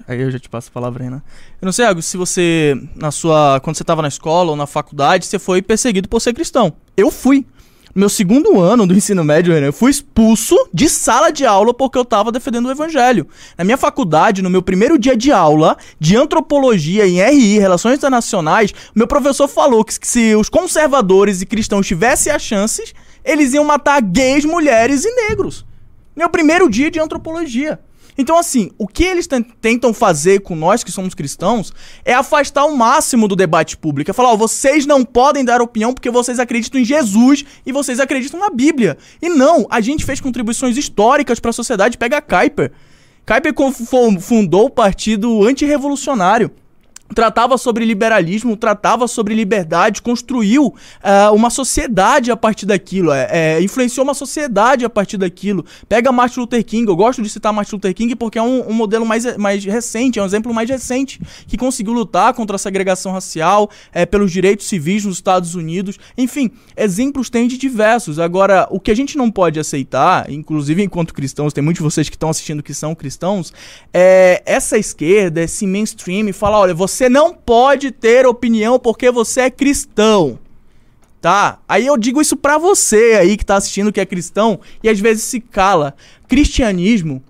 Aí eu já te passo a palavra aí, né? Eu não sei, Iago, se você, na sua. Quando você tava na escola ou na faculdade, você foi perseguido por ser cristão. Eu fui. No meu segundo ano do ensino médio, Renan, eu fui expulso de sala de aula porque eu tava defendendo o evangelho. Na minha faculdade, no meu primeiro dia de aula de antropologia em RI, Relações Internacionais, meu professor falou que se os conservadores e cristãos tivessem as chances, eles iam matar gays, mulheres e negros. Meu primeiro dia de antropologia. Então, assim, o que eles ten- tentam fazer com nós que somos cristãos é afastar o máximo do debate público. É falar, ó, vocês não podem dar opinião porque vocês acreditam em Jesus e vocês acreditam na Bíblia. E não, a gente fez contribuições históricas para a sociedade. Pega Kuyper. Kuyper fundou o Partido Antirrevolucionário tratava sobre liberalismo, tratava sobre liberdade, construiu ah, uma sociedade a partir daquilo, é, é, influenciou uma sociedade a partir daquilo. Pega Martin Luther King, eu gosto de citar Martin Luther King porque é um, um modelo mais, mais recente, é um exemplo mais recente, que conseguiu lutar contra a segregação racial, é, pelos direitos civis nos Estados Unidos. Enfim, exemplos tem de diversos. Agora, o que a gente não pode aceitar, inclusive enquanto cristãos, tem muitos de vocês que estão assistindo que são cristãos, é essa esquerda, esse mainstream, fala: olha, você não pode ter opinião porque você é cristão. Tá? Aí eu digo isso pra você aí que tá assistindo que é cristão e às vezes se cala. Cristianismo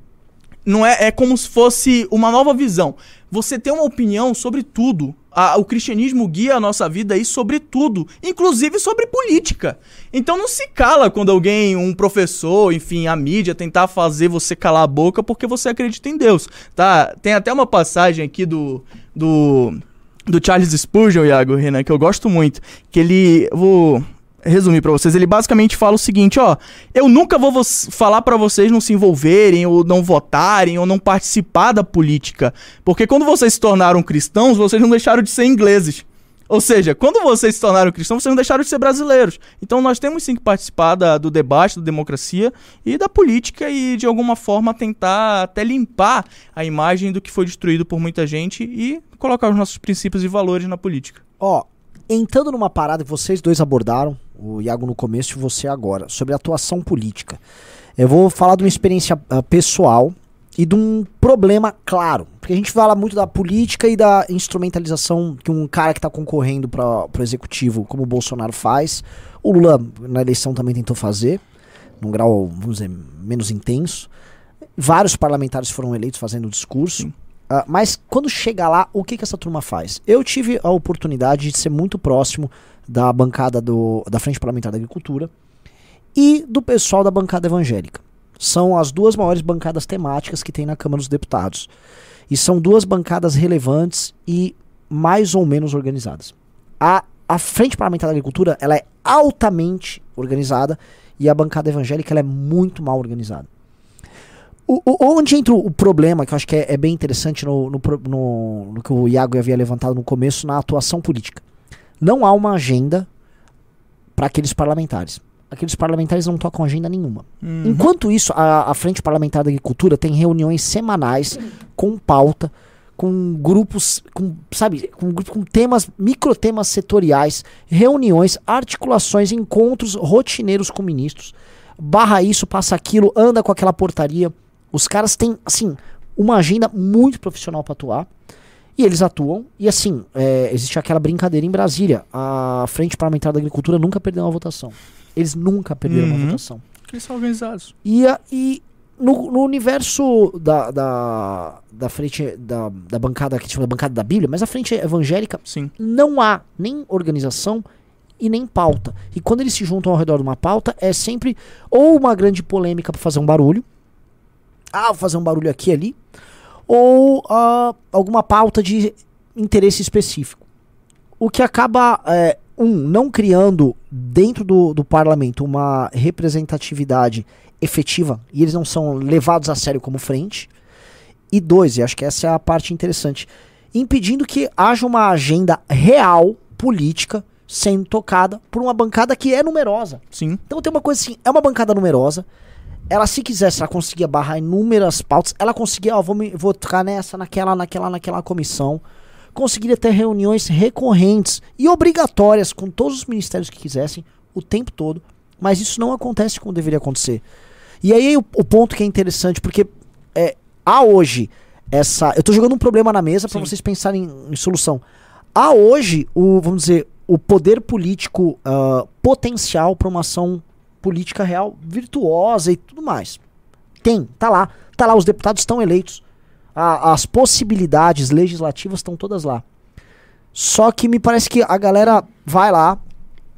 não é, é como se fosse uma nova visão. Você tem uma opinião sobre tudo. A- o cristianismo guia a nossa vida aí sobre tudo, inclusive sobre política. Então não se cala quando alguém, um professor, enfim, a mídia tentar fazer você calar a boca porque você acredita em Deus, tá? Tem até uma passagem aqui do do do Charles Spurgeon, Iago Renan, que eu gosto muito, que ele vou resumir pra vocês, ele basicamente fala o seguinte, ó, eu nunca vou falar pra vocês não se envolverem ou não votarem ou não participar da política, porque quando vocês se tornaram cristãos, vocês não deixaram de ser ingleses. Ou seja, quando vocês se tornaram cristãos, vocês não deixaram de ser brasileiros. Então nós temos sim que participar da- do debate, da democracia e da política e de alguma forma tentar até limpar a imagem do que foi destruído por muita gente e colocar os nossos princípios e valores na política. Ó, entrando numa parada que vocês dois abordaram, o Iago no começo e você agora, sobre atuação política. Eu vou falar de uma experiência ah, pessoal e de um problema claro. Porque a gente fala muito da política e da instrumentalização que um cara que está concorrendo para o executivo, como o Bolsonaro faz. O Lula na eleição também tentou fazer, num grau, vamos dizer, menos intenso. Vários parlamentares foram eleitos fazendo o discurso. Ah, mas quando chega lá, o que, que essa turma faz? Eu tive a oportunidade de ser muito próximo da bancada do, da Frente Parlamentar da Agricultura e do pessoal da bancada evangélica. São as duas maiores bancadas temáticas que tem na Câmara dos Deputados. E são duas bancadas relevantes e mais ou menos organizadas. A, a Frente Parlamentar da Agricultura ela é altamente organizada e a bancada evangélica ela é muito mal organizada. O, o- onde entra o problema, que eu acho que é, é bem interessante no, no, no- no que o Iago havia levantado no começo, na atuação política. Não há uma agenda para aqueles parlamentares. Aqueles parlamentares não tocam agenda nenhuma. Enquanto isso, a, a Frente Parlamentar da Agricultura tem reuniões semanais com pauta, com grupos, com, sabe, com, com temas, microtemas setoriais, reuniões, articulações, encontros rotineiros com ministros. barra isso, passa aquilo, anda com aquela portaria. Os caras têm, assim, uma agenda muito profissional pra atuar. E eles atuam. E assim, é, existe aquela brincadeira em Brasília. A Frente Parlamentar da Agricultura nunca perdeu uma votação. Eles nunca perderam Uhum. uma votação. Eles são organizados. E, a- e no, no universo da, da, da frente da, da bancada que chama bancada da Bíblia, mas a frente evangélica Sim. não há nem organização e nem pauta. E quando eles se juntam ao redor de uma pauta, é sempre ou uma grande polêmica para fazer um barulho. Ah, vou fazer um barulho aqui e ali. Ou ah, alguma pauta de interesse específico. O que acaba, é, um, não criando dentro do, do parlamento uma representatividade efetiva e eles não são levados a sério como frente. E dois, e acho que essa é a parte interessante, impedindo que haja uma agenda real política sendo tocada por uma bancada que é numerosa. Sim. Então tem uma coisa assim, é uma bancada numerosa. Ela, se quisesse, ela conseguia barrar inúmeras pautas. Ela conseguia, ó, vou, me, vou tocar nessa, naquela, naquela, naquela comissão. Conseguiria ter reuniões recorrentes e obrigatórias com todos os ministérios que quisessem, o tempo todo. Mas isso não acontece como deveria acontecer. E aí o, o ponto que é interessante, porque é, há hoje essa. Eu tô jogando um problema na mesa para vocês pensarem em, em solução. Há hoje o, vamos dizer, o poder político ah, potencial para uma ação política real virtuosa e tudo mais. Tem, tá lá. Tá lá, os deputados estão eleitos. A- as possibilidades legislativas estão todas lá. Só que me parece que a galera vai lá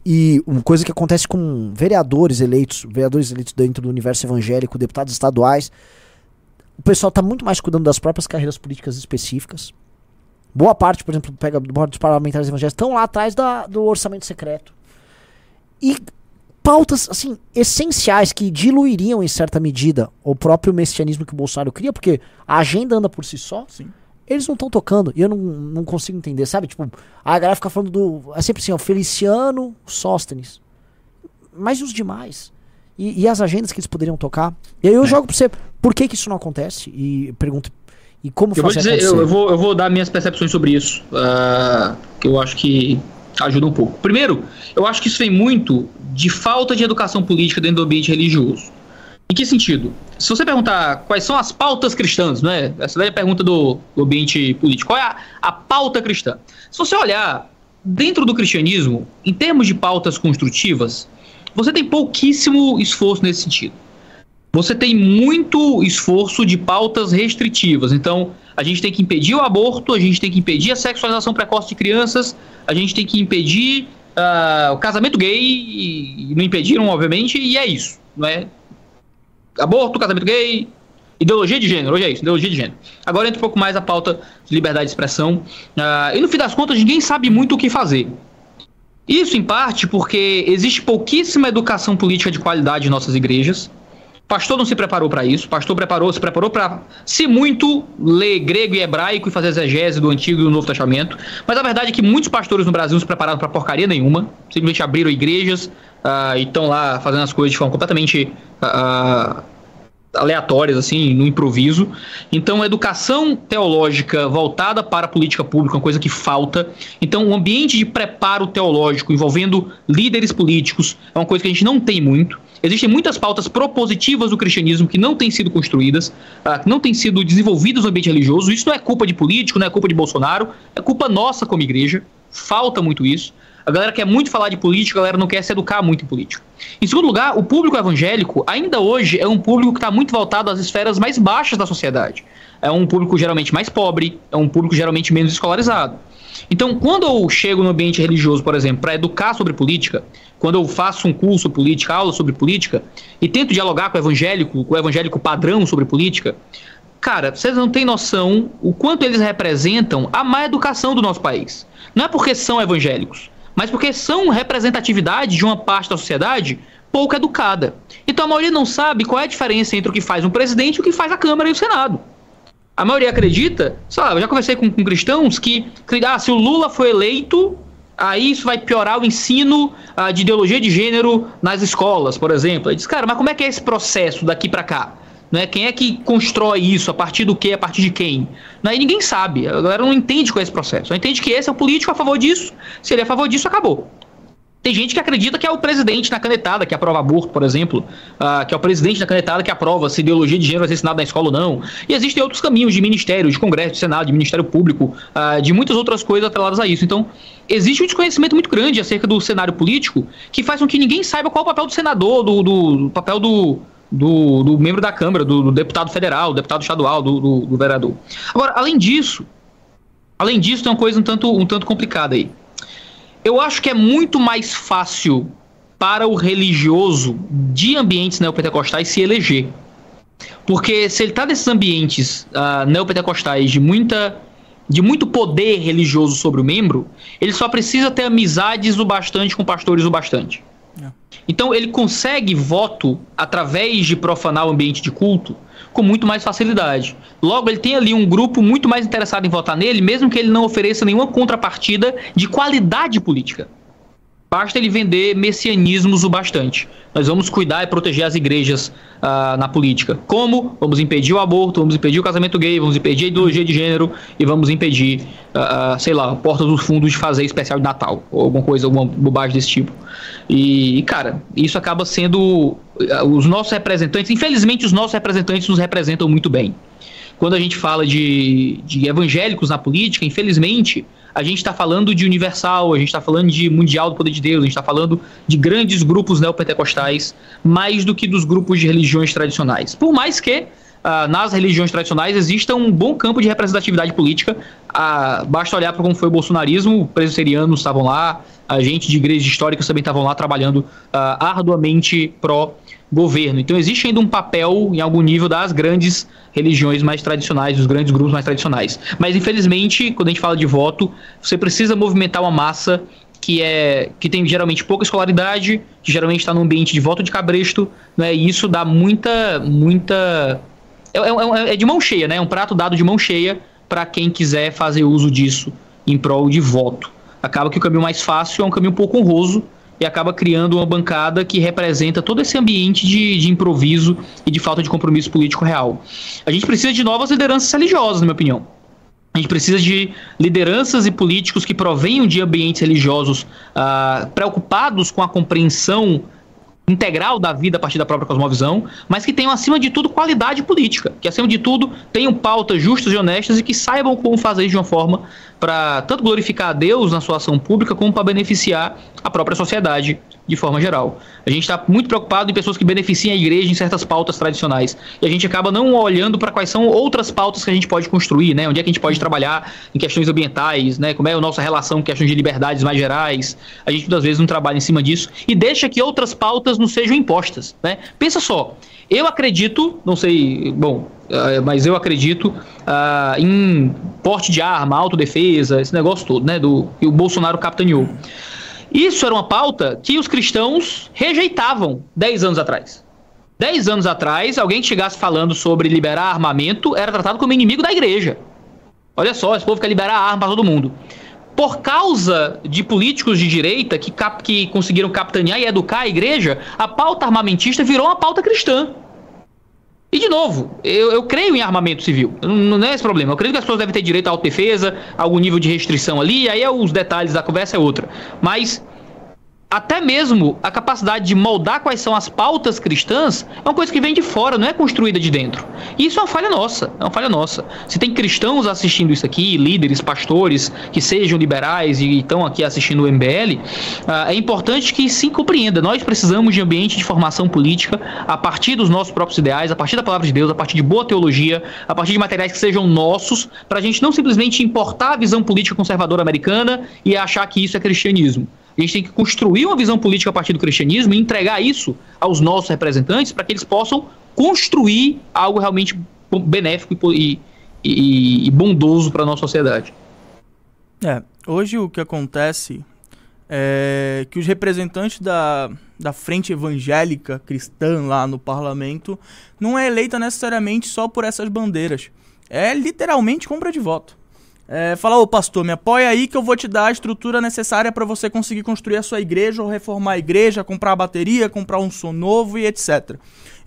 e uma coisa que acontece com vereadores eleitos, vereadores eleitos dentro do universo evangélico, deputados estaduais, o pessoal tá muito mais cuidando das próprias carreiras políticas específicas. Boa parte, por exemplo, pega dos parlamentares evangélicos, estão lá atrás da- do orçamento secreto. E pautas, assim, essenciais que diluiriam em certa medida o próprio messianismo que o Bolsonaro cria, porque a agenda anda por si só, Sim. eles não estão tocando. E eu não, não consigo entender, sabe? Tipo, a galera fica falando do. É sempre assim, ó, Feliciano Sóstenes. Mas e os demais? E, e as agendas que eles poderiam tocar? E aí eu jogo pra você, por que que isso não acontece? E pergunto. E como Eu vou fazer dizer, acontecer? eu, eu vou, eu vou dar minhas percepções sobre isso, ah, que eu acho que ajuda um pouco. Primeiro, eu acho que isso vem muito de falta de educação política dentro do ambiente religioso. Em que sentido? Se você perguntar quais são as pautas cristãs, não é? Essa daí é a pergunta do, do ambiente político. Qual é a, a pauta cristã? Se você olhar dentro do cristianismo, em termos de pautas construtivas, você tem pouquíssimo esforço nesse sentido você tem muito esforço de pautas restritivas. Então, a gente tem que impedir o aborto, a gente tem que impedir a sexualização precoce de crianças, a gente tem que impedir ah, o casamento gay, e, e não impediram, obviamente, e é isso. Não é? Aborto, casamento gay, ideologia de gênero, hoje é isso, ideologia de gênero. Agora entra um pouco mais a pauta de liberdade de expressão. ah, e no fim das contas, ninguém sabe muito o que fazer. Isso, em parte, porque existe pouquíssima educação política de qualidade em nossas igrejas. Pastor não se preparou para isso. Pastor preparou, se preparou para, se muito, ler grego e hebraico e fazer exegese do Antigo e do Novo Testamento. Mas a verdade é que muitos pastores no Brasil não se prepararam para porcaria nenhuma. Simplesmente abriram igrejas ah, e estão lá fazendo as coisas de forma completamente ah, aleatórias, assim, no improviso. Então, educação teológica voltada para a política pública é uma coisa que falta. Então, o ambiente de preparo teológico envolvendo líderes políticos é uma coisa que a gente não tem muito. Existem muitas pautas propositivas do cristianismo que não têm sido construídas, ah, que não têm sido desenvolvidas no ambiente religioso. Isso não é culpa de político, não é culpa de Bolsonaro, é culpa nossa como igreja. Falta muito isso. A galera quer muito falar de política, a galera não quer se educar muito em política. Em segundo lugar, o público evangélico, ainda hoje, é um público que está muito voltado às esferas mais baixas da sociedade. É um público geralmente mais pobre, é um público geralmente menos escolarizado. Então, quando eu chego no ambiente religioso, por exemplo, para educar sobre política, quando eu faço um curso política, aula sobre política, e tento dialogar com o evangélico, com o evangélico padrão sobre política, cara, vocês não têm noção o quanto eles representam a má educação do nosso país. Não é porque são evangélicos, mas porque são representatividade de uma parte da sociedade pouco educada. Então a maioria não sabe qual é a diferença entre o que faz um presidente e o que faz a Câmara e o Senado. A maioria acredita, lá, eu já conversei com, com cristãos que, ah, se o Lula for eleito, aí isso vai piorar o ensino ah, de ideologia de gênero nas escolas, por exemplo. Aí diz, cara, mas como é que é esse processo daqui para cá? Não é? Quem é que constrói isso? A partir do que? A partir de quem? Não, e ninguém sabe. A galera não entende qual é esse processo. Só entende que esse é o político a favor disso. Se ele é a favor disso, acabou. Tem gente que acredita que é o presidente na canetada que aprova aborto, por exemplo, uh, que é o presidente na canetada que aprova se ideologia de gênero vai ser ensinada na escola ou não. E existem outros caminhos de ministério, de congresso, de senado, de ministério público, uh, de muitas outras coisas atreladas a isso. Então, existe um desconhecimento muito grande acerca do cenário político que faz com que ninguém saiba qual é o papel do senador, do, do, do papel do, do, do, membro da Câmara, do, do, deputado federal, do deputado estadual, do, do, do vereador. Agora, além disso, além disso, tem uma coisa um tanto, um tanto complicada aí. Eu acho que é muito mais fácil para o religioso de ambientes neopentecostais se eleger. Porque se ele está nesses ambientes uh, neopentecostais de muita de muito poder religioso sobre o membro, ele só precisa ter amizades o bastante com pastores o bastante. É. Então ele consegue voto através de profanar o ambiente de culto com muito mais facilidade. Logo, ele tem ali um grupo muito mais interessado em votar nele, mesmo que ele não ofereça nenhuma contrapartida de qualidade política. Basta ele vender messianismos o bastante. Nós vamos cuidar e proteger as igrejas uh, na política. Como? Vamos impedir o aborto, vamos impedir o casamento gay, vamos impedir a ideologia de gênero e vamos impedir, uh, sei lá, a porta dos fundos de fazer especial de Natal, ou alguma coisa, alguma bobagem desse tipo. E, cara, isso acaba sendo. Os nossos representantes, infelizmente, os nossos representantes nos representam muito bem. Quando a gente fala de, de evangélicos na política, infelizmente, a gente está falando de universal, a gente está falando de mundial do poder de Deus, a gente está falando de grandes grupos neopentecostais, mais do que dos grupos de religiões tradicionais. Por mais que uh, nas religiões tradicionais exista um bom campo de representatividade política, uh, basta olhar para como foi o bolsonarismo, presbiterianos estavam lá, a gente de igrejas históricas também estavam lá trabalhando uh, arduamente pró governo. Então existe ainda um papel em algum nível das grandes religiões mais tradicionais, dos grandes grupos mais tradicionais. Mas infelizmente, quando a gente fala de voto, você precisa movimentar uma massa que é que tem geralmente pouca escolaridade, que geralmente está num ambiente de voto de cabresto, né? E isso dá muita muita é, é, é de mão cheia, né? É um prato dado de mão cheia para quem quiser fazer uso disso em prol de voto. Acaba que o caminho mais fácil é um caminho pouco honroso, e acaba criando uma bancada que representa todo esse ambiente de, de improviso e de falta de compromisso político real. A gente precisa de novas lideranças religiosas, na minha opinião. A gente precisa de lideranças e políticos que provenham de ambientes religiosos uh, preocupados com a compreensão integral da vida a partir da própria cosmovisão, mas que tenham, acima de tudo, qualidade política, que, acima de tudo, tenham pautas justas e honestas e que saibam como fazer de uma forma para tanto glorificar a Deus na sua ação pública, como para beneficiar a própria sociedade de forma geral. A gente está muito preocupado em pessoas que beneficiam a igreja em certas pautas tradicionais. E a gente acaba não olhando para quais são outras pautas que a gente pode construir, né? Onde é que a gente pode trabalhar em questões ambientais, né? Como é a nossa relação com questões de liberdades mais gerais. A gente muitas vezes não trabalha em cima disso e deixa que outras pautas não sejam impostas, né? Pensa só, eu acredito, não sei, bom, uh, mas eu acredito uh, em porte de arma, autodefesa, esse negócio todo, né? Do que o Bolsonaro capitaneou. Isso era uma pauta que os cristãos rejeitavam 10 anos atrás. 10 anos atrás, alguém que chegasse falando sobre liberar armamento era tratado como inimigo da igreja. Olha só, esse povo quer liberar arma para todo mundo. Por causa de políticos de direita que, cap que conseguiram capitanear e educar a igreja, a pauta armamentista virou uma pauta cristã. E de novo, eu, eu creio em armamento civil. Não, não, é esse problema. Eu creio que as pessoas devem ter direito à autodefesa, algum nível de restrição ali, aí é os detalhes da conversa é outra. Mas até mesmo a capacidade de moldar quais são as pautas cristãs é uma coisa que vem de fora, não é construída de dentro. E isso é uma falha nossa, é uma falha nossa. Se tem cristãos assistindo isso aqui, líderes, pastores que sejam liberais e estão aqui assistindo o MBL, ah, é importante que se compreenda. Nós precisamos de ambiente de formação política a partir dos nossos próprios ideais, a partir da palavra de Deus, a partir de boa teologia, a partir de materiais que sejam nossos, para a gente não simplesmente importar a visão política conservadora americana e achar que isso é cristianismo. A gente tem que construir uma visão política a partir do cristianismo e entregar isso aos nossos representantes para que eles possam construir algo realmente benéfico e, e, e bondoso para a nossa sociedade. É, hoje o que acontece é que os representantes da, da frente evangélica cristã lá no parlamento não é eleita necessariamente só por essas bandeiras. É literalmente compra de voto. É, fala, ô pastor, me apoia aí que eu vou te dar a estrutura necessária para você conseguir construir a sua igreja ou reformar a igreja, comprar a bateria, comprar um som novo e etc.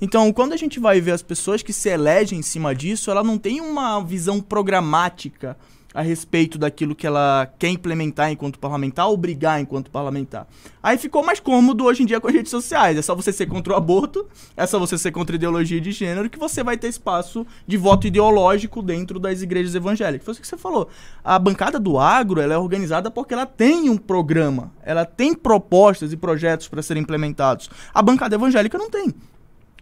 Então, quando a gente vai ver as pessoas que se elegem em cima disso, ela não tem uma visão programática a respeito daquilo que ela quer implementar enquanto parlamentar ou brigar enquanto parlamentar. Aí ficou mais cômodo hoje em dia com as redes sociais. É só você ser contra o aborto, é só você ser contra ideologia de gênero que você vai ter espaço de voto ideológico dentro das igrejas evangélicas. Foi isso que você falou. A bancada do agro ela é organizada porque ela tem um programa, ela tem propostas e projetos para serem implementados. A bancada evangélica não tem.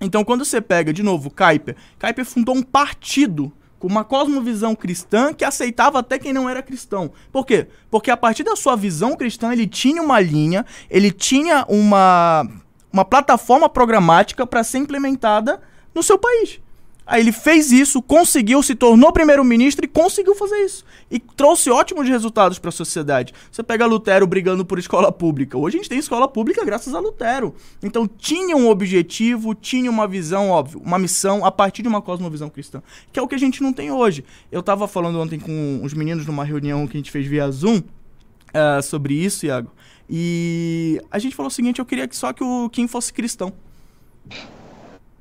Então, quando você pega, de novo, Kuyper, Kuyper fundou um partido com uma cosmovisão cristã que aceitava até quem não era cristão. Por quê? Porque a partir da sua visão cristã, ele tinha uma linha, ele tinha uma, uma plataforma programática para ser implementada no seu país. Aí ele fez isso, conseguiu, se tornou primeiro-ministro e conseguiu fazer isso. E trouxe ótimos resultados para a sociedade. Você pega Lutero brigando por escola pública. Hoje a gente tem escola pública graças a Lutero. Então tinha um objetivo, tinha uma visão, óbvio, uma missão a partir de uma cosmovisão cristã. Que é o que a gente não tem hoje. Eu estava falando ontem com os meninos numa reunião que a gente fez via Zoom uh, sobre isso, Iago. E a gente falou o seguinte: eu queria que só que o Kim fosse cristão.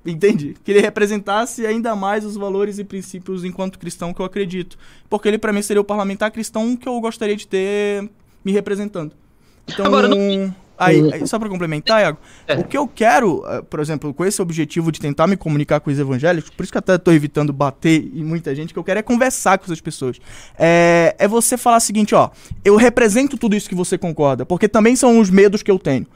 Entende? Que ele representasse ainda mais os valores e princípios enquanto cristão que eu acredito. Porque ele, para mim, seria o parlamentar cristão que eu gostaria de ter me representando. Então, Agora, não... aí, aí, só para complementar, Iago, é. o que eu quero, eh, por exemplo, com esse objetivo de tentar me comunicar com os evangélicos, por isso que até tô evitando bater em muita gente, que eu quero é conversar com essas pessoas. É, é você falar o seguinte, ó, eu represento tudo isso que você concorda, porque também são os medos que eu tenho.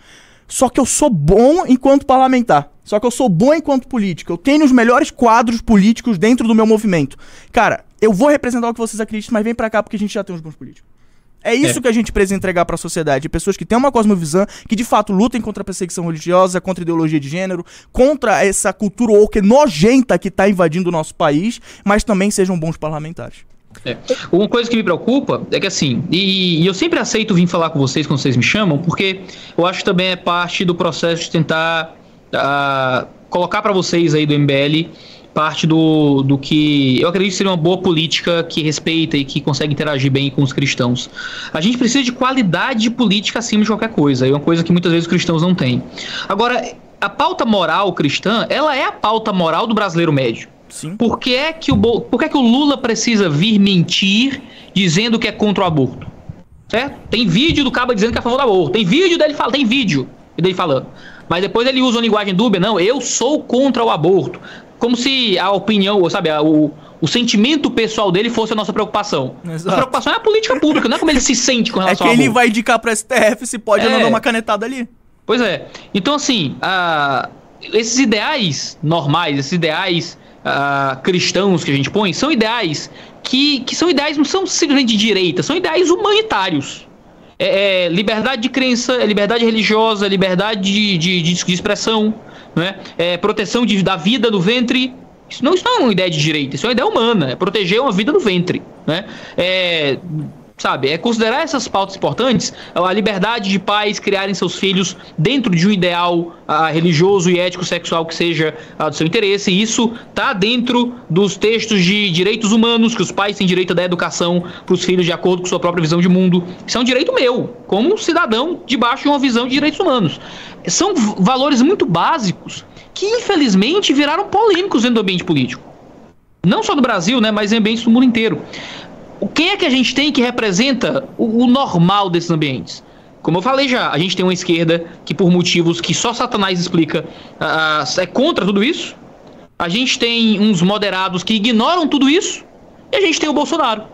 Só que eu sou bom enquanto parlamentar. Só que eu sou bom enquanto político. Eu tenho os melhores quadros políticos dentro do meu movimento. Cara, eu vou representar o que vocês acreditam, mas vem pra cá porque a gente já tem os bons políticos. É isso é. que a gente precisa entregar para a sociedade. Pessoas que têm uma cosmovisão, que de fato lutem contra a perseguição religiosa, contra a ideologia de gênero, contra essa cultura woke nojenta que está invadindo o nosso país, mas também sejam bons parlamentares. É. Uma coisa que me preocupa é que assim, e, e, eu sempre aceito vir falar com vocês quando vocês me chamam, porque eu acho que também é parte do processo de tentar uh, colocar para vocês aí do MBL parte do, do que eu acredito ser uma boa política que respeita e que consegue interagir bem com os cristãos. A gente precisa de qualidade política acima de qualquer coisa, é uma coisa que muitas vezes os cristãos não têm. Agora, a pauta moral cristã, ela é a pauta moral do brasileiro médio. Sim. Por que é que o, por que é que o Lula precisa vir mentir dizendo que é contra o aborto? Certo? Tem vídeo do cabo dizendo que é a favor do aborto. Tem vídeo dele falando, tem vídeo dele falando. Mas depois ele usa uma linguagem dúbia, não, eu sou contra o aborto. Como se a opinião, sabe, a, o, o sentimento pessoal dele fosse a nossa preocupação. Exato. A preocupação é a política pública, não é como ele se sente com é relação É que ele vai indicar pra STF se pode é. ou não dar uma canetada ali. Pois é. Então, assim, a, esses ideais normais, esses ideais uh, cristãos que a gente põe são ideais que, que são ideais, não são simplesmente de direita, são ideais humanitários. É, é liberdade de crença, é liberdade religiosa, é liberdade de, de, de, de expressão, né? é proteção de, da vida do ventre. Isso não, isso não é uma ideia de direita, isso é uma ideia humana, é proteger uma vida no ventre. Né? É, sabe? É considerar essas pautas importantes, a liberdade de pais criarem seus filhos dentro de um ideal uh, religioso e ético sexual que seja uh, do seu interesse. E isso tá dentro dos textos de direitos humanos, que os pais têm direito da educação para os filhos de acordo com sua própria visão de mundo. Isso é um direito meu, como um cidadão debaixo de uma visão de direitos humanos. São valores muito básicos que infelizmente viraram polêmicos dentro do ambiente político. Não só do Brasil, né, mas em ambientes do mundo inteiro quem é que a gente tem que representa o, o normal desses ambientes? Como eu falei já, a gente tem uma esquerda que, por motivos que só Satanás explica, uh, é contra tudo isso. A gente tem uns moderados que ignoram tudo isso. E a gente tem o Bolsonaro.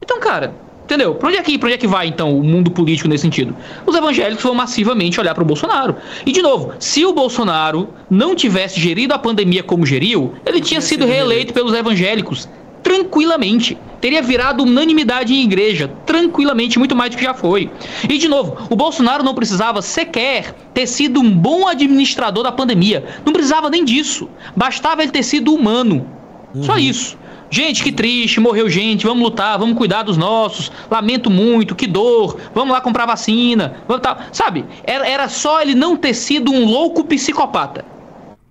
Então, cara, entendeu? Pra onde é que, pra onde é que vai, então, o mundo político nesse sentido? Os evangélicos vão massivamente olhar pro Bolsonaro. E, de novo, se o Bolsonaro não tivesse gerido a pandemia como geriu, ele tinha sido reeleito pelos evangélicos tranquilamente. Teria virado unanimidade em igreja, tranquilamente, muito mais do que já foi. E de novo, o Bolsonaro não precisava sequer ter sido um bom administrador da pandemia. Não precisava nem disso. Bastava ele ter sido humano. Uhum. Só isso. Gente, que triste, morreu gente, vamos lutar, vamos cuidar dos nossos, lamento muito, que dor, vamos lá comprar vacina, vamos tal. Sabe, era, era só ele não ter sido um louco psicopata.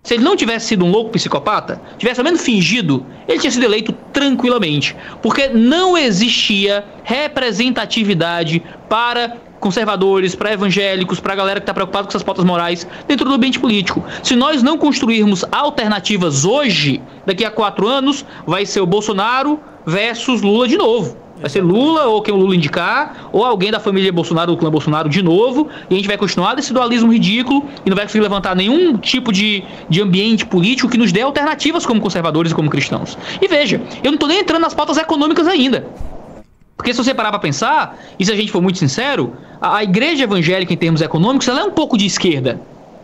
Se ele não tivesse sido um louco psicopata, tivesse ao menos fingido, ele tinha sido eleito tranquilamente. Porque não existia representatividade para conservadores, para evangélicos, para a galera que está preocupada com essas pautas morais dentro do ambiente político. Se nós não construirmos alternativas hoje, daqui a quatro anos, vai ser o Bolsonaro versus Lula de novo. Vai ser Lula ou quem o Lula indicar, ou alguém da família Bolsonaro, do clã Bolsonaro de novo, e a gente vai continuar desse dualismo ridículo e não vai conseguir levantar nenhum tipo de, de ambiente político que nos dê alternativas como conservadores e como cristãos. E veja, eu não tô nem entrando nas pautas econômicas ainda. Porque se você parar pra pensar, e se a gente for muito sincero, a, a igreja evangélica em termos econômicos, ela é um pouco de esquerda.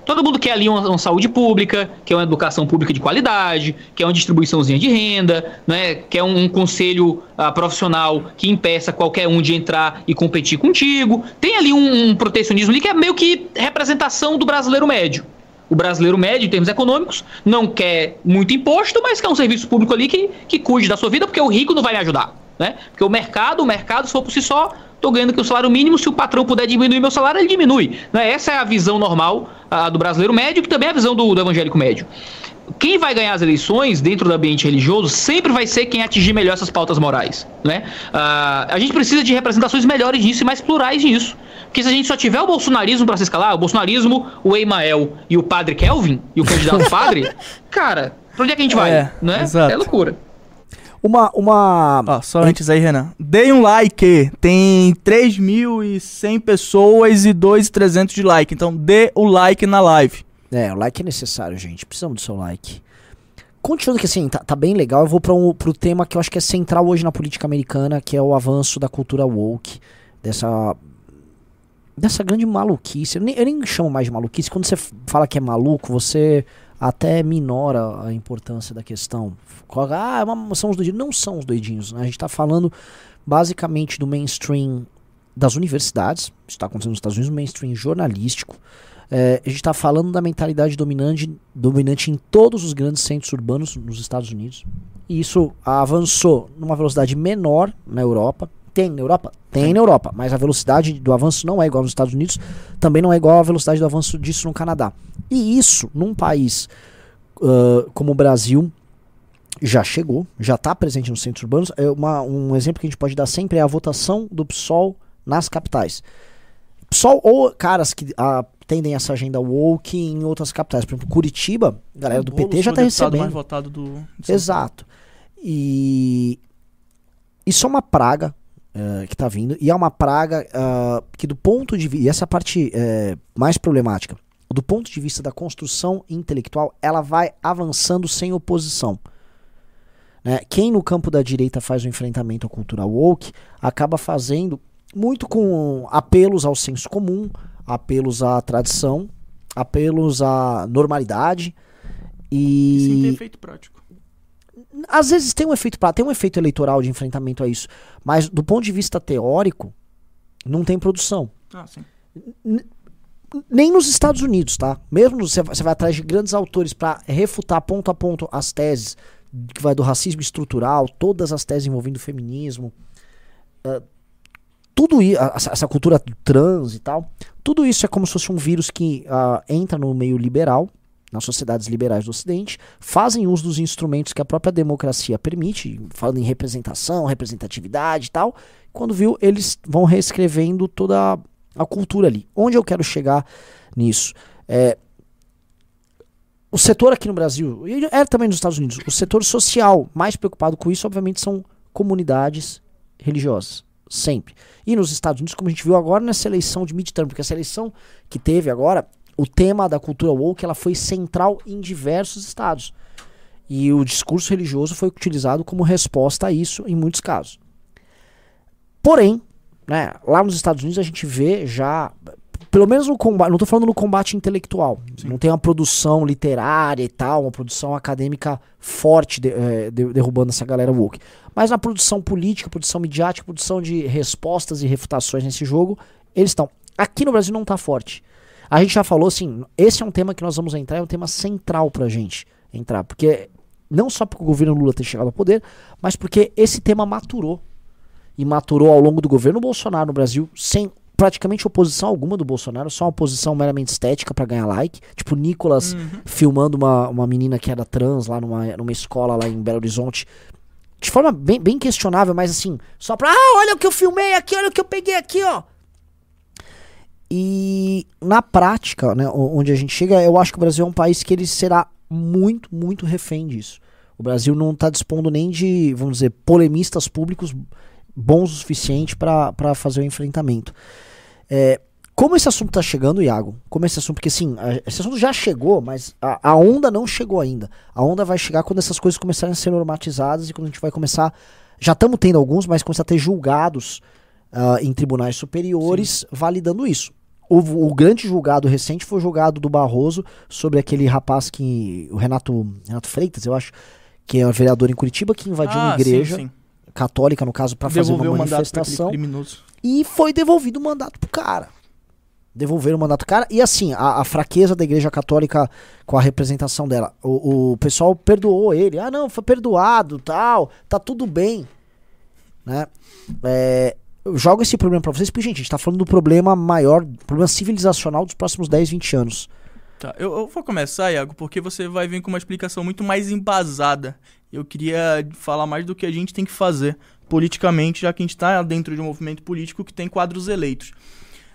Todo mundo quer ali uma, uma saúde pública, quer uma educação pública de qualidade, quer uma distribuiçãozinha de renda, né? quer um, um conselho ah, profissional que impeça qualquer um de entrar e competir contigo. Tem ali um, um protecionismo ali que é meio que representação do brasileiro médio. O brasileiro médio, em termos econômicos, não quer muito imposto, mas quer um serviço público ali que, que cuide da sua vida, porque o rico não vai me ajudar. Né? Porque o mercado, o mercado, se for por si só, estou ganhando aqui o salário mínimo, se o patrão puder diminuir meu salário, ele diminui. Né? Essa é a visão normal do brasileiro médio, que também é a visão do, do evangélico médio. Quem vai ganhar as eleições dentro do ambiente religioso sempre vai ser quem atingir melhor essas pautas morais. Né? Uh, a gente precisa de representações melhores disso e mais plurais disso. Porque se a gente só tiver o bolsonarismo para se escalar, o bolsonarismo, o Emael e o padre Kelvin, e o candidato padre, cara, pra onde é que a gente vai? É, né? exato. É loucura. Uma. uma... Ó, só antes aí, Renan. Dei um like. Tem 3.100 pessoas e 2.300 de like. Então dê o like na live. É, o like é necessário, gente. Precisamos do seu like. Continuando que assim, tá, tá bem legal, eu vou para um, pro tema que eu acho que é central hoje na política americana, que é o avanço da cultura woke, dessa dessa grande maluquice. Eu nem, eu nem chamo mais de maluquice. Quando você fala que é maluco, você até minora a importância da questão. Ah, é são os doidinhos. Não são os doidinhos. Né? A gente está falando basicamente do mainstream das universidades. Isso está acontecendo nos Estados Unidos, mainstream jornalístico. É, a gente está falando da mentalidade dominante, dominante em todos os grandes centros urbanos nos Estados Unidos. E isso avançou numa velocidade menor na Europa. Tem na Europa? Tem na Europa, mas a velocidade do avanço não é igual nos Estados Unidos, também não é igual à velocidade do avanço disso no Canadá. E isso, num país uh, como o Brasil, já chegou, já está presente nos centros urbanos. É uma, um exemplo que a gente pode dar sempre é a votação do PSOL nas capitais. PSOL ou caras que uh, tendem essa agenda woke em outras capitais. Por exemplo, Curitiba, a galera do PT já está recebendo. mais votado do... Exato. E isso é uma praga uh, que está vindo, e é uma praga uh, que, do ponto de vista. E essa parte uh, mais problemática. Do ponto de vista da construção intelectual, ela vai avançando sem oposição. Né? Quem no campo da direita faz o enfrentamento à cultura woke acaba fazendo muito com apelos ao senso comum, apelos à tradição, apelos à normalidade. E, sem ter efeito prático às vezes tem um efeito tem um efeito eleitoral de enfrentamento a isso, mas do ponto de vista teórico, não tem produção. Ah, sim. Nem nos Estados Unidos, tá? Mesmo você vai atrás de grandes autores para refutar ponto a ponto as teses que vai do racismo estrutural, todas as teses envolvendo o feminismo, uh, tudo isso, essa cultura trans e tal, tudo isso é como se fosse um vírus que uh, entra no meio liberal nas sociedades liberais do Ocidente, fazem uso dos instrumentos que a própria democracia permite, falando em representação, representatividade e tal. Quando viu, eles vão reescrevendo toda a, cultura ali. Onde eu quero chegar nisso? É, o setor aqui no Brasil, e é também nos Estados Unidos, o setor social mais preocupado com isso, obviamente, são comunidades religiosas. Sempre. E nos Estados Unidos, como a gente viu agora nessa eleição de midterm, porque essa eleição que teve agora o tema da cultura woke ela foi central em diversos estados. E o discurso religioso foi utilizado como resposta a isso em muitos casos. Porém, né, lá nos Estados Unidos a gente vê já, pelo menos no combate, não estou falando no combate intelectual, Sim. não tem uma produção literária e tal, uma produção acadêmica forte de, é, de, derrubando essa galera woke. Mas na produção política, produção midiática, produção de respostas e refutações nesse jogo, eles estão. Aqui no Brasil não está forte. A gente já falou assim, esse é um tema que nós vamos entrar, é um tema central pra gente entrar, porque não só porque o governo Lula ter chegado ao poder, mas porque esse tema maturou. E maturou ao longo do governo Bolsonaro no Brasil, sem praticamente oposição alguma do Bolsonaro, só uma oposição meramente estética para ganhar like. Tipo, Nicolas uhum. filmando uma, uma menina que era trans lá numa, numa escola lá em Belo Horizonte. De forma bem, bem questionável, mas assim, só pra. Ah, olha o que eu filmei aqui, olha o que eu peguei aqui, ó. E na prática, né, onde a gente chega, eu acho que o Brasil é um país que ele será muito, muito refém disso. O Brasil não está dispondo nem de, vamos dizer, polemistas públicos bons o suficiente para fazer o enfrentamento. É, como esse assunto tá chegando, Iago? Como esse assunto, porque a- esse assunto já chegou, mas a, a onda não chegou ainda. A onda vai chegar quando essas coisas começarem a ser normatizadas e quando a gente vai começar. Já estamos tendo alguns, mas começar a ter julgados ah, em tribunais superiores validando isso. O, o grande julgado recente foi o julgado do Barroso sobre aquele rapaz que. O Renato, Renato Freitas, eu acho, que é vereador em Curitiba, que invadiu uma Ah, sim, igreja sim. Católica, no caso, para fazer uma manifestação criminoso. e foi devolvido o mandato pro cara. Devolveram o mandato pro cara. E assim, a, a fraqueza da igreja católica com a representação dela. O, o pessoal perdoou ele. Ah, não, foi perdoado, tal. Tá tudo bem. Né? É, eu jogo esse problema pra vocês, porque, gente, a gente tá falando do problema maior, problema civilizacional dos próximos 10, 20 anos. Tá, eu, eu vou começar, Iago, porque você vai vir com uma explicação muito mais embasada. Eu queria falar mais do que a gente tem que fazer politicamente, já que a gente está dentro de um movimento político que tem quadros eleitos.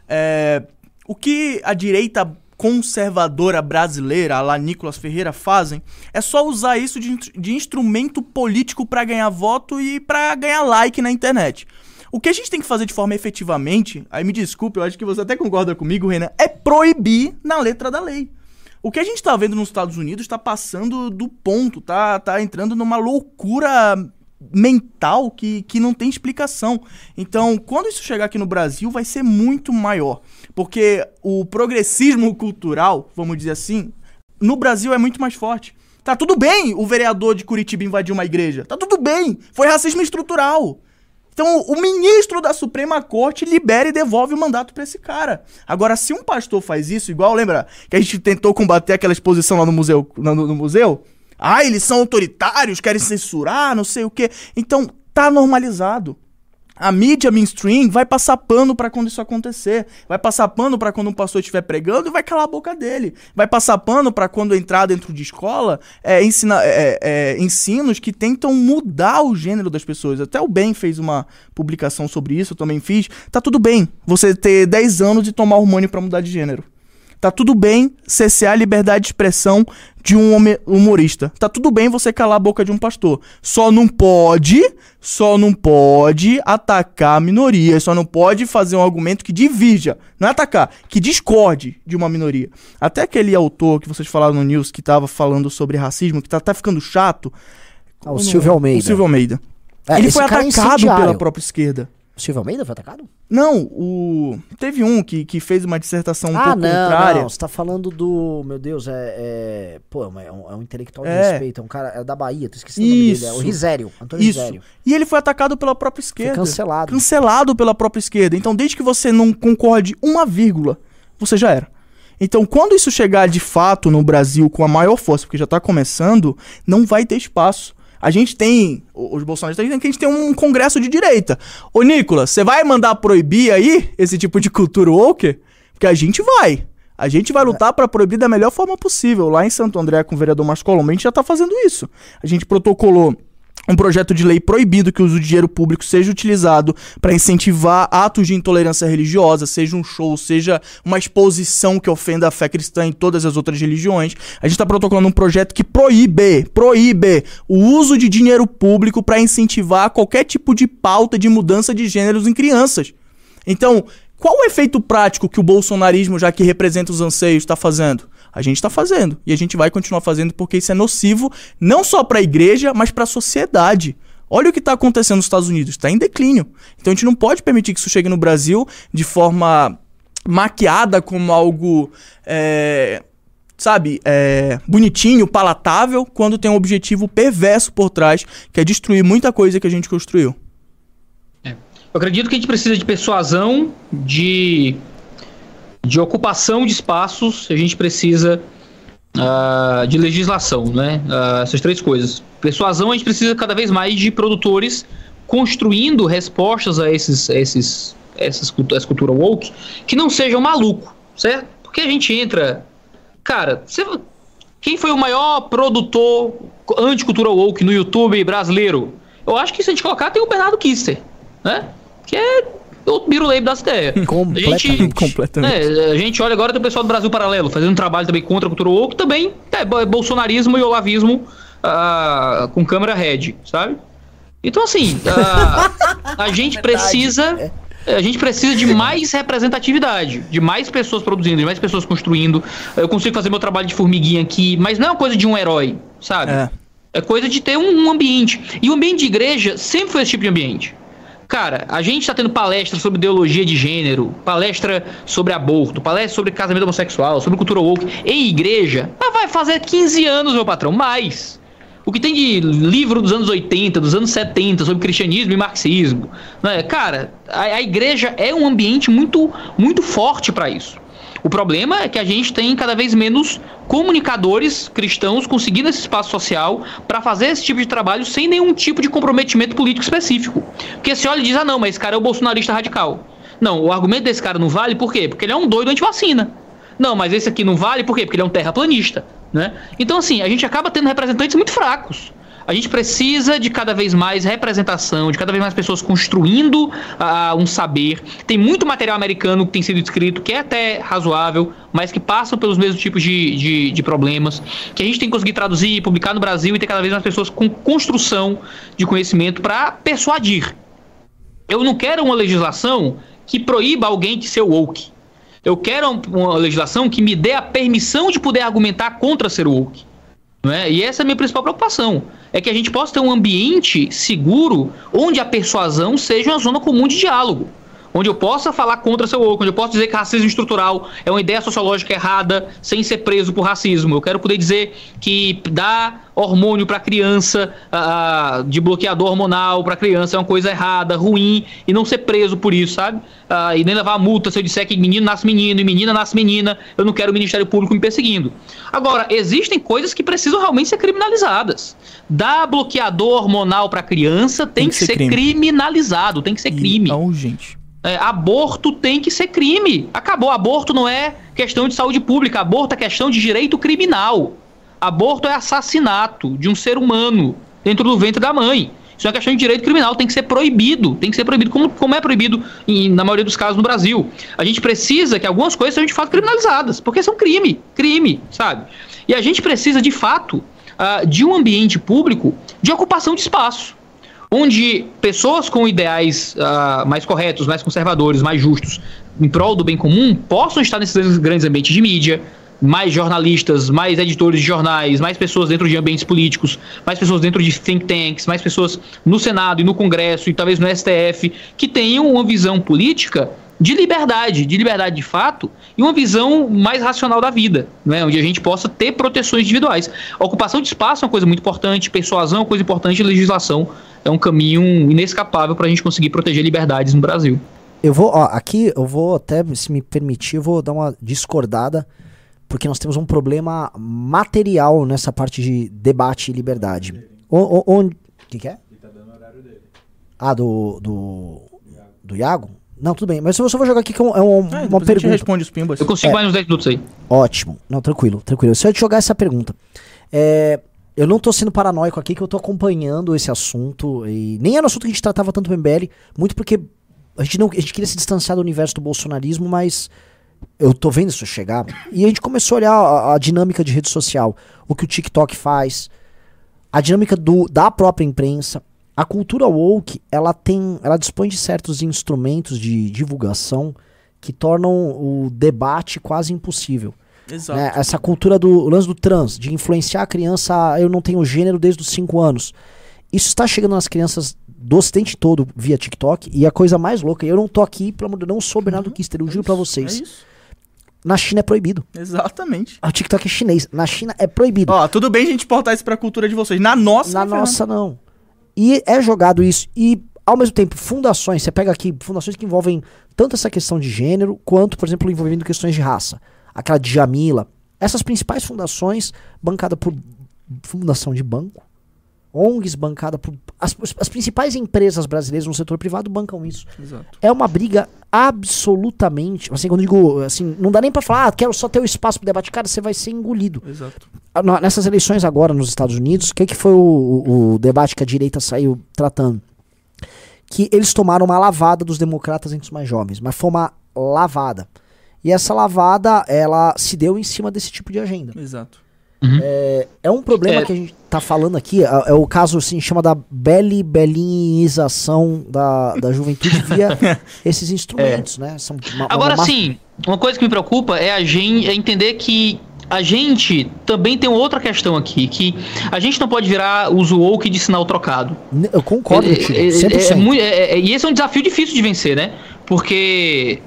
É, o que a direita conservadora brasileira, lá Nicolas Ferreira, fazem é só usar isso de, de instrumento político para ganhar voto e para ganhar like na internet. O que a gente tem que fazer de forma efetivamente, aí me desculpe, eu acho que você até concorda comigo, Renan, é proibir na letra da lei. O que a gente tá vendo nos Estados Unidos tá passando do ponto, tá, tá entrando numa loucura mental que, que não tem explicação. Então, quando isso chegar aqui no Brasil, vai ser muito maior. Porque o progressismo cultural, vamos dizer assim, no Brasil é muito mais forte. Tá tudo bem o vereador de Curitiba invadir uma igreja. Tá tudo bem. Foi racismo estrutural. Então, o ministro da Suprema Corte libera e devolve o mandato pra esse cara. Agora, se um pastor faz isso, igual, lembra que a gente tentou combater aquela exposição lá no museu, no, no museu? Ah, eles são autoritários, querem censurar, não sei o quê. Então, tá normalizado. A mídia mainstream vai passar pano pra quando isso acontecer. Vai passar pano pra quando um pastor estiver pregando e vai calar a boca dele. Vai passar pano pra quando entrar dentro de escola é, ensina, é, é, ensinos que tentam mudar o gênero das pessoas. Até o Ben fez uma publicação sobre isso, eu também fiz. Tá tudo bem você ter 10 anos e tomar hormônio pra mudar de gênero. Tá tudo bem cessear a liberdade de expressão de um humorista. Tá tudo bem você calar a boca de um pastor. Só não pode, só não pode atacar minorias, só não pode fazer um argumento que divirja, não é atacar, que discorde de uma minoria. Até aquele autor que vocês falaram no news que tava falando sobre racismo, que tá, tá ficando chato. Ah, o Silvio Almeida. O Silvio Almeida. É, Ele foi é atacado incendiário. pela própria esquerda. O Silvio Almeida foi atacado? Não, o. Teve um que, que fez uma dissertação um ah, pouco não, contrária. não. Você tá falando do. Meu Deus, é. é pô, é um, é um intelectual de É. respeito. É um cara. É da Bahia, tô esquecendo o nome dele. É o Isso. Risério. Antônio Isso. Risério. E ele foi atacado pela própria Foi esquerda. cancelado. Cancelado pela própria esquerda. Então, desde que você não concorde uma vírgula, você já era. Então, quando isso chegar de fato no Brasil com a maior força, porque já tá começando, não vai ter espaço. A gente tem, os bolsonaristas a gente tem um congresso de direita. Ô, Nicolas, você vai mandar proibir aí esse tipo de cultura woke? Porque a gente vai. A gente vai lutar pra proibir da melhor forma possível. Lá em Santo André, com o vereador Mascolombo, a gente já tá fazendo isso. A gente protocolou um projeto de lei proibido que o uso de dinheiro público seja utilizado para incentivar atos de intolerância religiosa, seja um show, seja uma exposição que ofenda a fé cristã em todas as outras religiões. A gente está protocolando um projeto que proíbe, proíbe o uso de dinheiro público para incentivar qualquer tipo de pauta de mudança de gêneros em crianças. Então, qual o efeito prático que o bolsonarismo, já que representa os anseios, está fazendo? A gente está fazendo. E a gente vai continuar fazendo porque isso é nocivo não só para a igreja, mas para a sociedade. Olha o que está acontecendo nos Estados Unidos. Está em declínio. Então a gente não pode permitir que isso chegue no Brasil de forma maquiada como algo. é, sabe, é, bonitinho, palatável, quando tem um objetivo perverso por trás, que é destruir muita coisa que a gente construiu. Eu acredito que a gente precisa de persuasão, de, de ocupação de espaços, a gente precisa ah, de legislação, né? Ah, essas três coisas. Persuasão, a gente precisa cada vez mais de produtores construindo respostas a esses, a esses essas essa cultura woke que não sejam maluco, certo? Porque a gente entra, cara, você, quem foi o maior produtor anticultura woke no YouTube brasileiro? Eu acho que se a gente colocar tem o Bernardo Kister, né? Que é o Birulei das ideias. Completamente. Completamente. É, a gente olha agora tem o pessoal do Brasil Paralelo fazendo um trabalho também contra a cultura woke, também é bo- bolsonarismo e olavismo ah, com câmera red, sabe? Então, assim, a, a gente precisa. A gente precisa de mais representatividade, de mais pessoas produzindo, de mais pessoas construindo. Eu consigo fazer meu trabalho de formiguinha aqui, mas não é uma coisa de um herói, sabe? É. É coisa de ter um, um ambiente. E o ambiente de igreja sempre foi esse tipo de ambiente. Cara, a gente tá tendo palestra sobre ideologia de gênero, palestra sobre aborto, palestra sobre casamento homossexual, sobre cultura woke em igreja. Mas vai fazer 15 anos, meu patrão, mais. O que tem de livro dos anos 80, dos anos 70 sobre cristianismo e marxismo, né? Cara, a, a igreja é um ambiente muito muito forte para isso. O problema é que a gente tem cada vez menos comunicadores cristãos conseguindo esse espaço social para fazer esse tipo de trabalho sem nenhum tipo de comprometimento político específico. Porque se olha e diz, ah não, mas esse cara é o bolsonarista radical. Não, o argumento desse cara não vale por quê? Porque ele é um doido anti-vacina. Não, mas esse aqui não vale por quê? Porque ele é um terraplanista, né? Então assim, a gente acaba tendo representantes muito fracos. A gente precisa de cada vez mais representação, de cada vez mais pessoas construindo ah, um saber. Tem muito material americano que tem sido escrito, que é até razoável, mas que passam pelos mesmos tipos de, de, de problemas, que a gente tem que conseguir traduzir, publicar no Brasil e ter cada vez mais pessoas com construção de conhecimento para persuadir. Eu não quero uma legislação que proíba alguém de ser woke. Eu quero uma legislação que me dê a permissão de poder argumentar contra ser woke. Não é? E essa é a minha principal preocupação. É que a gente possa ter um ambiente seguro onde a persuasão seja uma zona comum de diálogo. Onde eu possa falar contra seu woke, onde eu possa dizer que racismo estrutural é uma ideia sociológica errada sem ser preso por racismo. Eu quero poder dizer que dar hormônio para criança, ah, de bloqueador hormonal para criança é uma coisa errada, ruim, e não ser preso por isso, sabe? Ah, e nem levar multa se eu disser que menino nasce menino e menina nasce menina, eu não quero o Ministério Público me perseguindo. Agora, existem coisas que precisam realmente ser criminalizadas. Dar bloqueador hormonal para criança tem, que, ser, crime. criminalizado, tem que ser crime. E é urgente. É, aborto tem que ser crime. Acabou. Aborto não é questão de saúde pública. Aborto é questão de direito criminal. Aborto é assassinato de um ser humano dentro do ventre da mãe. Isso é questão de direito criminal, tem que ser proibido. Tem que ser proibido, como, como é proibido em- na maioria dos casos no Brasil. A gente precisa que algumas coisas sejam de fato criminalizadas, porque são crime, crime, sabe? E a gente precisa, de fato, ah, de um ambiente público de ocupação de espaço onde pessoas com ideais ah, mais corretos, mais conservadores, mais justos, em prol do bem comum, possam estar nesses grandes ambientes de mídia, mais jornalistas, mais editores de jornais, mais pessoas dentro de ambientes políticos, mais pessoas dentro de think tanks, mais pessoas no Senado e no Congresso e talvez no STF que tenham uma visão política de liberdade, de liberdade de fato, e uma visão mais racional da vida, né? onde a gente possa ter proteções individuais. A ocupação de espaço é uma coisa muito importante, persuasão é uma coisa importante, legislação é um caminho inescapável para a gente conseguir proteger liberdades no Brasil. Eu vou, ó, aqui eu vou até, se me permitir, eu vou dar uma discordada, porque nós temos um problema material nessa parte de debate e liberdade. O- o- Onde. Quem que é? Ah, do. Do. Do Iago? Não, tudo bem. Mas eu só vou jogar aqui que é, um- é um- É, uma depois a gente pergunta. responde os pimbas. Eu consigo É. mais uns 10 minutos aí. Ótimo. Não, tranquilo, tranquilo. Se eu te jogar essa pergunta. É, eu não tô sendo paranoico aqui, que eu tô acompanhando esse assunto. E nem era um assunto que a gente tratava tanto no MBL, muito porque a gente, não, a gente queria se distanciar do universo do bolsonarismo, mas eu tô vendo isso chegar. E a gente começou a olhar a, a dinâmica de rede social, o que o TikTok faz, a dinâmica do, da própria imprensa. A cultura woke, ela tem, ela dispõe de certos instrumentos de divulgação que tornam o debate quase impossível. Exato. né? Essa cultura do lance do trans, de influenciar a criança, a, eu não tenho gênero desde os 5 anos. Isso está chegando nas crianças do ocidente todo via TikTok. E a coisa mais louca, eu não tô aqui, pelo amor de Deus, não sou Bernardo Kister, eu juro pra É vocês. isso. Na China é proibido. Exatamente. O TikTok é chinês. Na China é proibido. Ó, tudo bem a gente portar isso pra cultura de vocês. Na nossa, Na né, nossa, não. E é jogado isso. E, ao mesmo tempo, fundações, você pega aqui fundações que envolvem tanto essa questão de gênero, quanto, por exemplo, envolvendo questões de raça. Aquela de Jamila. Essas principais fundações, bancada por fundação de banco, ONGs bancada por. As, as principais empresas brasileiras no setor privado bancam isso. Exato. É uma briga absolutamente. Assim, quando eu digo assim, não dá nem pra falar, ah, quero só ter o espaço pro debate. Cara, você vai ser engolido. Exato. Ah, Nessas eleições agora nos Estados Unidos, o que, que foi o, o- o debate que a direita saiu tratando? Que eles tomaram uma lavada dos democratas entre os mais jovens, mas foi uma lavada. E essa lavada, ela se deu em cima desse tipo de agenda. Exato. Uhum. É, é um problema É. que a gente tá falando aqui, é, é o caso, assim, chama da beli belinização da, da juventude via esses instrumentos, né? São uma- Agora uma- sim, uma coisa que me preocupa é a gente é entender que a gente também tem outra questão aqui, que a gente não pode virar uso woke de sinal trocado. Eu concordo É- é- é- 100%. é muito- é- é- e esse é um desafio difícil de vencer, né? Porque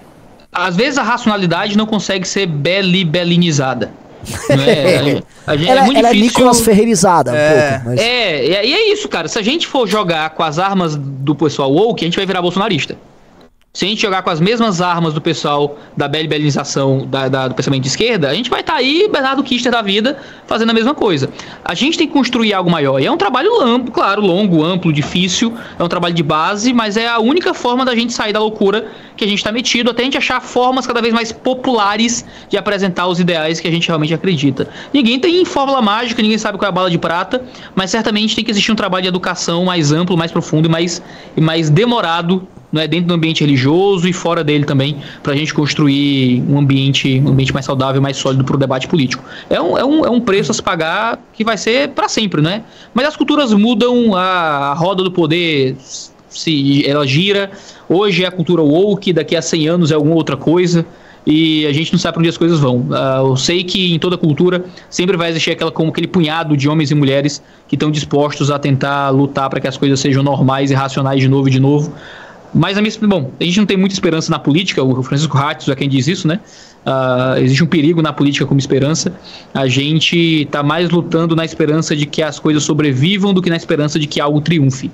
às vezes a racionalidade não consegue ser beli-belinizada. Não é? A gente- ela é muito ela é difícil. Nicolas Ferreirizada, um É. pouco, mas... É, e e é isso, cara. Se a gente for jogar com as armas do pessoal woke, a gente vai virar bolsonarista. Se a gente jogar com as mesmas armas do pessoal da belibelização da, da- do pensamento de esquerda, a gente vai estar aí, Bernardo Kister da vida, fazendo a mesma coisa. A gente tem que construir algo maior. E é um trabalho amplo, claro, longo, amplo, difícil. É um trabalho de base, mas é a única forma da gente sair da loucura que a gente está metido, até a gente achar formas cada vez mais populares de apresentar os ideais que a gente realmente acredita. Ninguém tem fórmula mágica, ninguém sabe qual é a bala de prata, mas certamente tem que existir um trabalho de educação mais amplo, mais profundo e mais, e mais demorado não é dentro do ambiente religioso e fora dele também, para a gente construir um ambiente, um ambiente mais saudável, mais sólido para o debate político. É um, é, um, é um preço a se pagar que vai ser para sempre, né? Mas as culturas mudam, a, a roda do poder se ela gira. Hoje é a cultura woke, daqui a 100 anos é alguma outra coisa. E a gente não sabe para onde as coisas vão. Ah, eu sei que em toda cultura sempre vai existir aquela, como aquele punhado de homens e mulheres que estão dispostos a tentar lutar para que as coisas sejam normais e racionais de novo e de novo. Mas, a minha, bom, a gente não tem muita esperança na política, o Francisco Ratz é quem diz isso, né? Ah, existe um perigo na política como esperança. A gente está mais lutando na esperança de que as coisas sobrevivam do que na esperança de que algo triunfe.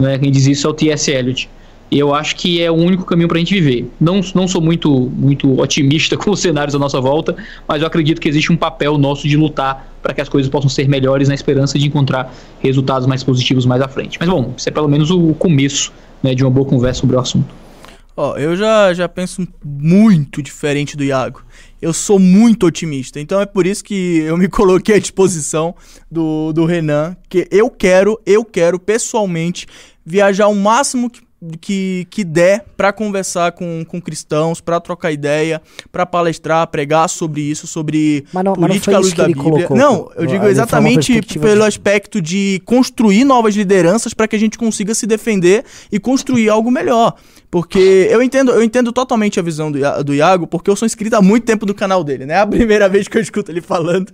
Né? Quem diz isso é o T.S. Eliot. Eu acho que é o único caminho para a gente viver. Não, não sou muito, muito otimista com os cenários à nossa volta, mas eu acredito que existe um papel nosso de lutar para que as coisas possam ser melhores na esperança de encontrar resultados mais positivos mais à frente. Mas bom, isso é pelo menos o começo né, de uma boa conversa sobre o assunto. Ó, eu já, já penso muito diferente do Iago. Eu sou muito otimista. Então é por isso que eu me coloquei à disposição do, do Renan. Que eu quero, eu quero pessoalmente viajar o máximo que, que, que der para conversar com, com cristãos, para trocar ideia, para palestrar, pregar sobre isso, sobre Mas não- mas não política foi à luz da Bíblia. colocou, não, eu digo exatamente pelo de- aspecto de construir novas lideranças para que a gente consiga se defender e construir algo melhor. Porque eu entendo, eu entendo totalmente a visão do, do Iago, porque eu sou inscrito há muito tempo no canal dele, né? É a primeira vez que eu escuto ele falando.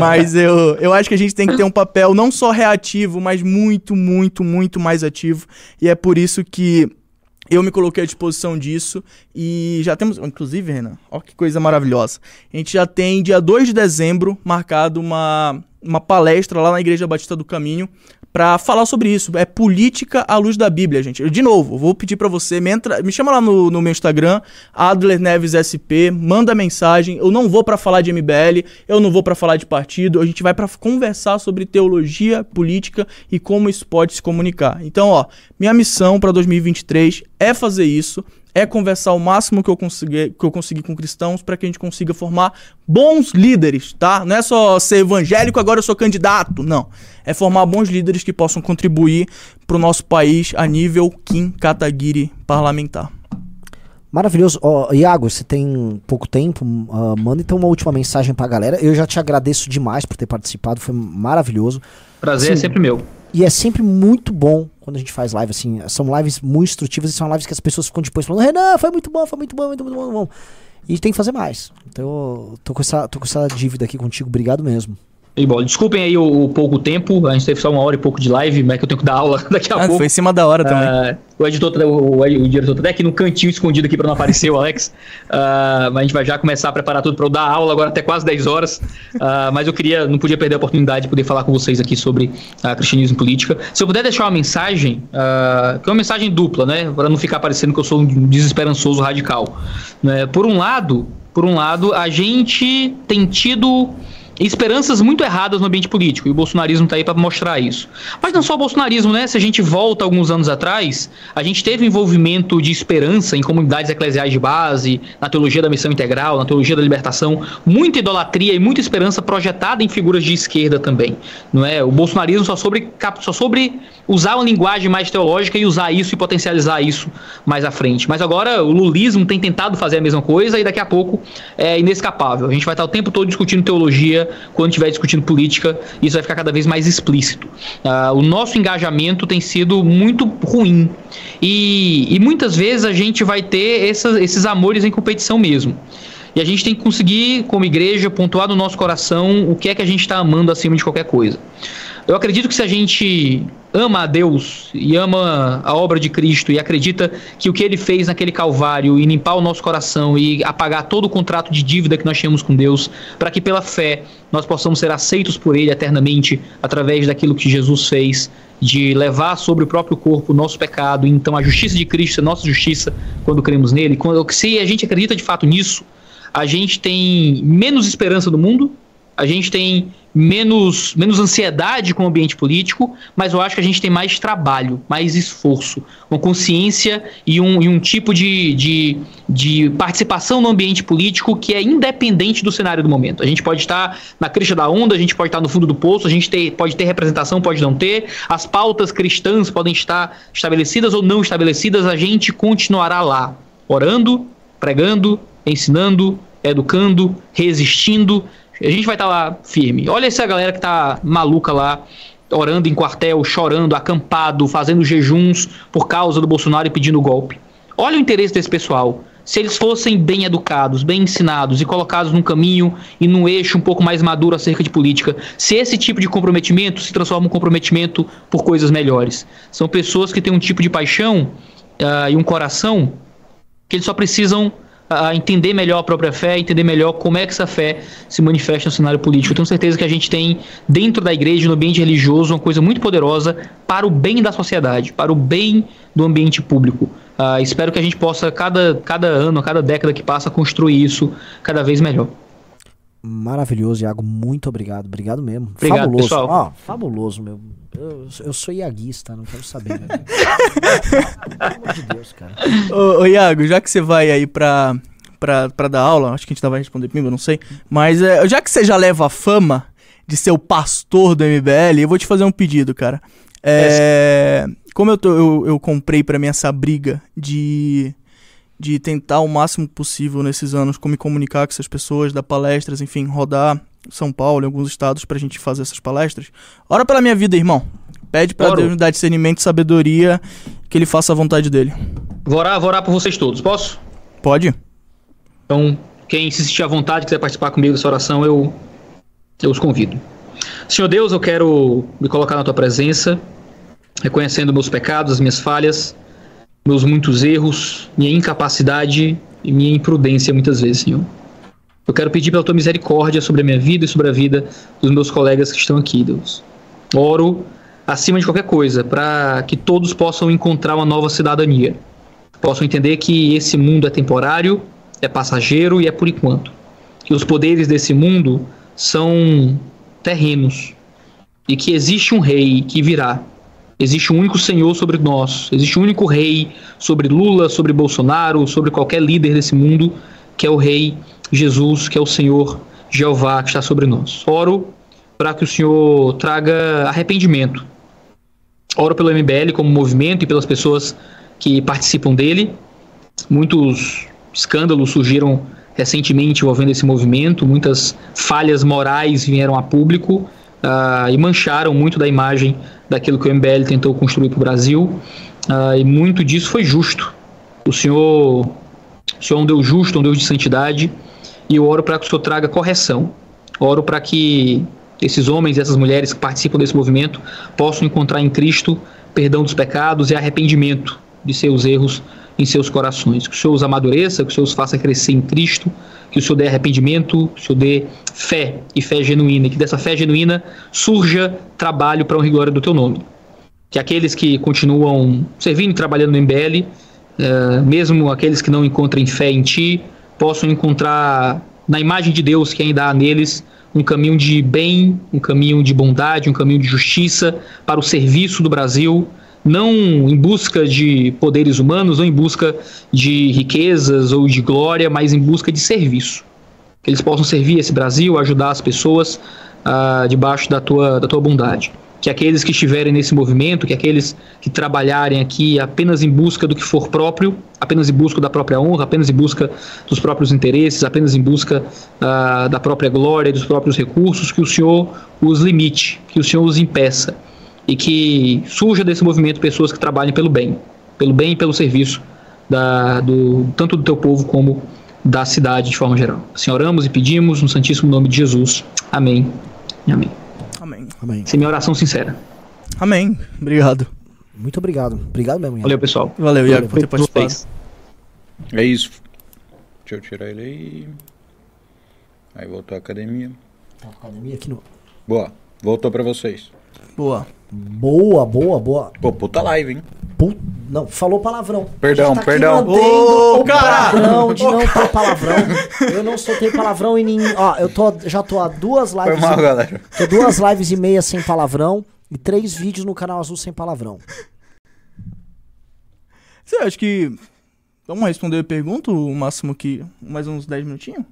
Mas eu, eu acho que a gente tem que ter um papel não só reativo, mas muito, muito, muito mais ativo. E é por isso que eu me coloquei à disposição disso e já temos, inclusive, Renan, ó que coisa maravilhosa. A gente já tem dia 2 de dezembro marcado uma, uma palestra lá na Igreja Batista do Caminho pra falar sobre isso. É política à luz da Bíblia, gente. Eu, de novo, vou pedir pra você, me, entra, me chama lá no, no meu Instagram, Adler Neves SP, manda mensagem. Eu não vou pra falar de MBL, eu não vou pra falar de partido, a gente vai pra conversar sobre teologia, política e como isso pode se comunicar. Então, ó, minha missão pra 2023 é fazer isso, é conversar o máximo que eu conseguir, que eu conseguir com cristãos para que a gente consiga formar bons líderes, tá? Não é só ser evangélico, agora eu sou candidato, não. É formar bons líderes que possam contribuir pro nosso país a nível Kim Kataguiri parlamentar. Maravilhoso. Ó, Iago, você tem pouco tempo, ah, manda então uma última mensagem pra galera. Eu já te agradeço demais por ter participado, foi maravilhoso. Prazer é Sim. sempre meu. E é sempre muito bom quando a gente faz live, assim. São lives muito instrutivas e são lives que as pessoas ficam depois falando, Renan, foi muito bom, foi muito bom, muito bom, muito bom. E tem que fazer mais. Então tô com essa, tô com essa dívida aqui contigo. Obrigado mesmo. E bom, desculpem aí o, o pouco tempo, a gente teve só uma hora e pouco de live, mas é que eu tenho que dar aula daqui a Ah, pouco. foi em cima da hora também. Ah, o editor, tá- o, o diretor tá até aqui no cantinho escondido aqui para não aparecer o Alex. Ah, mas a gente vai já começar a preparar tudo para eu dar aula agora até quase 10 horas. Ah, mas eu queria, não podia perder a oportunidade de poder falar com vocês aqui sobre ah, cristianismo e política. Se eu puder deixar uma mensagem, ah, que é uma mensagem dupla, né, para não ficar parecendo que eu sou um desesperançoso radical. Né? Por um lado, por um lado, a gente tem tido esperanças muito erradas no ambiente político, e o bolsonarismo está aí para mostrar isso. Mas não só o bolsonarismo, né? Se a gente volta alguns anos atrás, a gente teve envolvimento de esperança em comunidades eclesiais de base, na teologia da missão integral, na teologia da libertação, muita idolatria e muita esperança projetada em figuras de esquerda também, não é? O bolsonarismo só sobre só sobre usar uma linguagem mais teológica e usar isso e potencializar isso mais à frente. Mas agora o lulismo tem tentado fazer a mesma coisa e daqui a pouco é inescapável. A gente vai estar o tempo todo discutindo teologia quando estiver discutindo política, isso vai ficar cada vez mais explícito. Ah, o nosso engajamento tem sido muito ruim e, e muitas vezes a gente vai ter essas, esses amores em competição mesmo. E a gente tem que conseguir, como igreja, pontuar no nosso coração o que é que a gente está amando acima de qualquer coisa. Eu acredito que se a gente ama a Deus e ama a obra de Cristo e acredita que o que ele fez naquele Calvário e limpar o nosso coração e apagar todo o contrato de dívida que nós tínhamos com Deus, para que pela fé nós possamos ser aceitos por Ele eternamente através daquilo que Jesus fez, de levar sobre o próprio corpo o nosso pecado, e então a justiça de Cristo é nossa justiça quando cremos nele. Quando, se a gente acredita de fato nisso, a gente tem menos esperança no mundo, a gente tem menos, menos ansiedade com o ambiente político, mas eu acho que a gente tem mais trabalho, mais esforço, uma consciência e um, e um tipo de, de, de participação no ambiente político que é independente do cenário do momento. A gente pode estar na crista da onda, a gente pode estar no fundo do poço, a gente ter, pode ter representação, pode não ter, as pautas cristãs podem estar estabelecidas ou não estabelecidas, a gente continuará lá, orando, pregando, ensinando, educando, resistindo. A gente vai estar tá lá firme. Olha essa galera que tá maluca lá, orando em quartel, chorando, acampado, fazendo jejuns por causa do Bolsonaro e pedindo golpe. Olha o interesse desse pessoal. Se eles fossem bem educados, bem ensinados e colocados num caminho e num eixo um pouco mais maduro acerca de política, se esse tipo de comprometimento se transforma em um comprometimento por coisas melhores. São pessoas que têm um tipo de paixão uh, e um coração que eles só precisam a entender melhor a própria fé, entender melhor como é que essa fé se manifesta no cenário político. Eu tenho certeza que a gente tem dentro da igreja, no ambiente religioso, uma coisa muito poderosa para o bem da sociedade, para o bem do ambiente público. Uh, espero que a gente possa, cada, cada ano, cada década que passa, construir isso cada vez melhor. Maravilhoso, Iago. Muito obrigado. Obrigado mesmo. Obrigado, fabuloso. pessoal. Ó, fabuloso, meu. Eu, eu sou iaguista, não quero saber. Meu. Pelo amor de Deus, cara. Ô, ô, Iago, já que você vai aí pra, pra, pra dar aula, acho que a gente vai responder primeiro, não sei. Mas é, já que você já leva a fama de ser o pastor do MBL, eu vou te fazer um pedido, cara. É, como eu, tô, eu, eu comprei pra mim essa briga de de tentar o máximo possível nesses anos como me comunicar com essas pessoas, dar palestras, enfim, rodar São Paulo, alguns estados, pra gente fazer essas palestras. Ora pela minha vida, irmão. Pede pra Oro. Deus me dar discernimento e sabedoria, que ele faça a vontade dele. Vou orar, vou orar por vocês todos, posso? Pode? Então, quem se sentir à vontade, quiser participar comigo dessa oração, eu, eu os convido. Senhor Deus, eu quero me colocar na tua presença, reconhecendo meus pecados, as minhas falhas, meus muitos erros, minha incapacidade e minha imprudência muitas vezes, Senhor. Eu quero pedir pela tua misericórdia sobre a minha vida e sobre a vida dos meus colegas que estão aqui, Deus. Oro acima de qualquer coisa para que todos possam encontrar uma nova cidadania. Possam entender que esse mundo é temporário, é passageiro e é por enquanto. Que os poderes desse mundo são terrenos e que existe um rei que virá Existe um único Senhor sobre nós, existe um único rei sobre Lula, sobre Bolsonaro, sobre qualquer líder desse mundo, que é o Rei Jesus, que é o Senhor Jeová que está sobre nós. Oro para que o Senhor traga arrependimento. Oro pelo MBL como movimento e pelas pessoas que participam dele. Muitos escândalos surgiram recentemente envolvendo esse movimento, muitas falhas morais vieram a público uh, e mancharam muito da imagem daquilo que o MBL tentou construir para o Brasil, uh, e muito disso foi justo. O Senhor, o Senhor é um Deus justo, um Deus de santidade, e eu oro para que o Senhor traga correção. Oro para que esses homens e essas mulheres que participam desse movimento possam encontrar em Cristo perdão dos pecados e arrependimento de seus erros em seus corações. Que o Senhor os amadureça, que o Senhor os faça crescer em Cristo, que o Senhor dê arrependimento, que o Senhor dê fé e fé genuína, e que dessa fé genuína surja trabalho para honra e glória do teu nome. Que aqueles que continuam servindo e trabalhando no MBL, eh, mesmo aqueles que não encontrem fé em ti, possam encontrar na imagem de Deus que ainda há neles um caminho de bem, um caminho de bondade, um caminho de justiça para o serviço do Brasil, não em busca de poderes humanos, não em busca de riquezas ou de glória, mas em busca de serviço. Que eles possam servir esse Brasil, ajudar as pessoas ah, debaixo da tua, da tua bondade. que aqueles que estiverem nesse movimento, que aqueles que trabalharem aqui apenas em busca do que for próprio, apenas em busca da própria honra, apenas em busca dos próprios interesses, apenas em busca ah, da própria glória, dos próprios recursos, que o Senhor os limite, que o Senhor os impeça e que surja desse movimento pessoas que trabalhem pelo bem, pelo bem e pelo serviço da, do, tanto do teu povo como da cidade de forma geral. Assim, oramos e pedimos no santíssimo nome de Jesus. Amém. E amém. Amém. Amém. Essa é minha oração sincera. Amém. Obrigado. Muito obrigado. Obrigado mesmo, Ian. Valeu, pessoal. Valeu, Iago, por ter participado. vocês. É isso. Deixa eu tirar ele aí. Aí voltou a academia. Tá academia aqui no... Boa. Voltou pra vocês. Boa. Boa, boa, boa. Pô, puta live, hein? Pu- Não, falou palavrão. Perdão, tá perdão. Ô, o cara! padrão de não ter palavrão. Eu não soltei palavrão em nenhum. Ó, eu tô, já tô há duas Foi lives. mal, galera. Tô duas lives e meia sem palavrão e três vídeos no canal azul sem palavrão. Você acha que. Vamos responder a pergunta, o máximo que. Mais uns 10 minutinhos?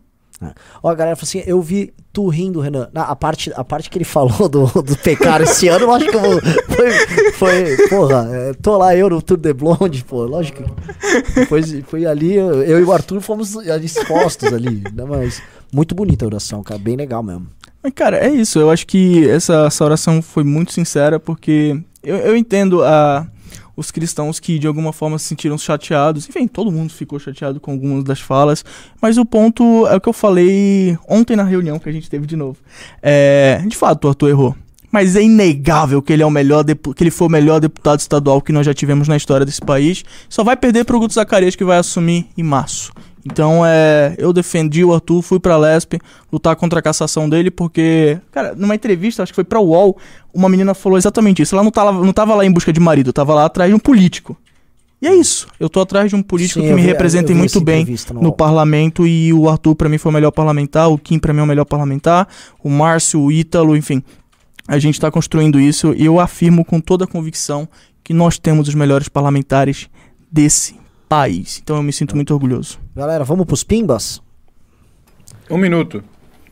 Ó, a galera falou assim: eu vi tu rindo, Renan. Na, a, parte, a parte que ele falou do, do pecado esse ano, eu acho que eu. Foi. foi porra, é, tô lá eu no Tour de Blonde, pô, lógico. Depois foi ali, eu, eu e o Arthur fomos expostos ali. Né, mas muito bonita a oração, cara, bem legal mesmo. Cara, é isso. Eu acho que essa, essa oração foi muito sincera, porque eu, eu entendo a, os cristãos que de alguma forma se sentiram chateados. Enfim, todo mundo ficou chateado com algumas das falas. Mas o ponto é o que eu falei ontem na reunião que a gente teve de novo. É, de fato, o Arthur errou. Mas é inegável que ele, é o melhor que ele foi o melhor deputado estadual que nós já tivemos na história desse país. Só vai perder pro Guto Zacarias, que vai assumir em março. Então, é, eu defendi o Arthur, fui pra Lesp lutar contra a cassação dele, porque, cara, numa entrevista, acho que foi pra UOL, uma menina falou exatamente isso. Ela não tava, não tava lá em busca de marido, tava lá atrás de um político. E é isso. Eu tô atrás de um político Sim, que me vi- represente muito bem no no parlamento e o Arthur pra mim foi o melhor parlamentar, o Kim pra mim é o melhor parlamentar, o Márcio, o Ítalo, enfim. A gente tá construindo isso e eu afirmo com toda a convicção que nós temos os melhores parlamentares desse país. Então eu me sinto muito orgulhoso. Galera, vamos pros pimbas? Um minuto.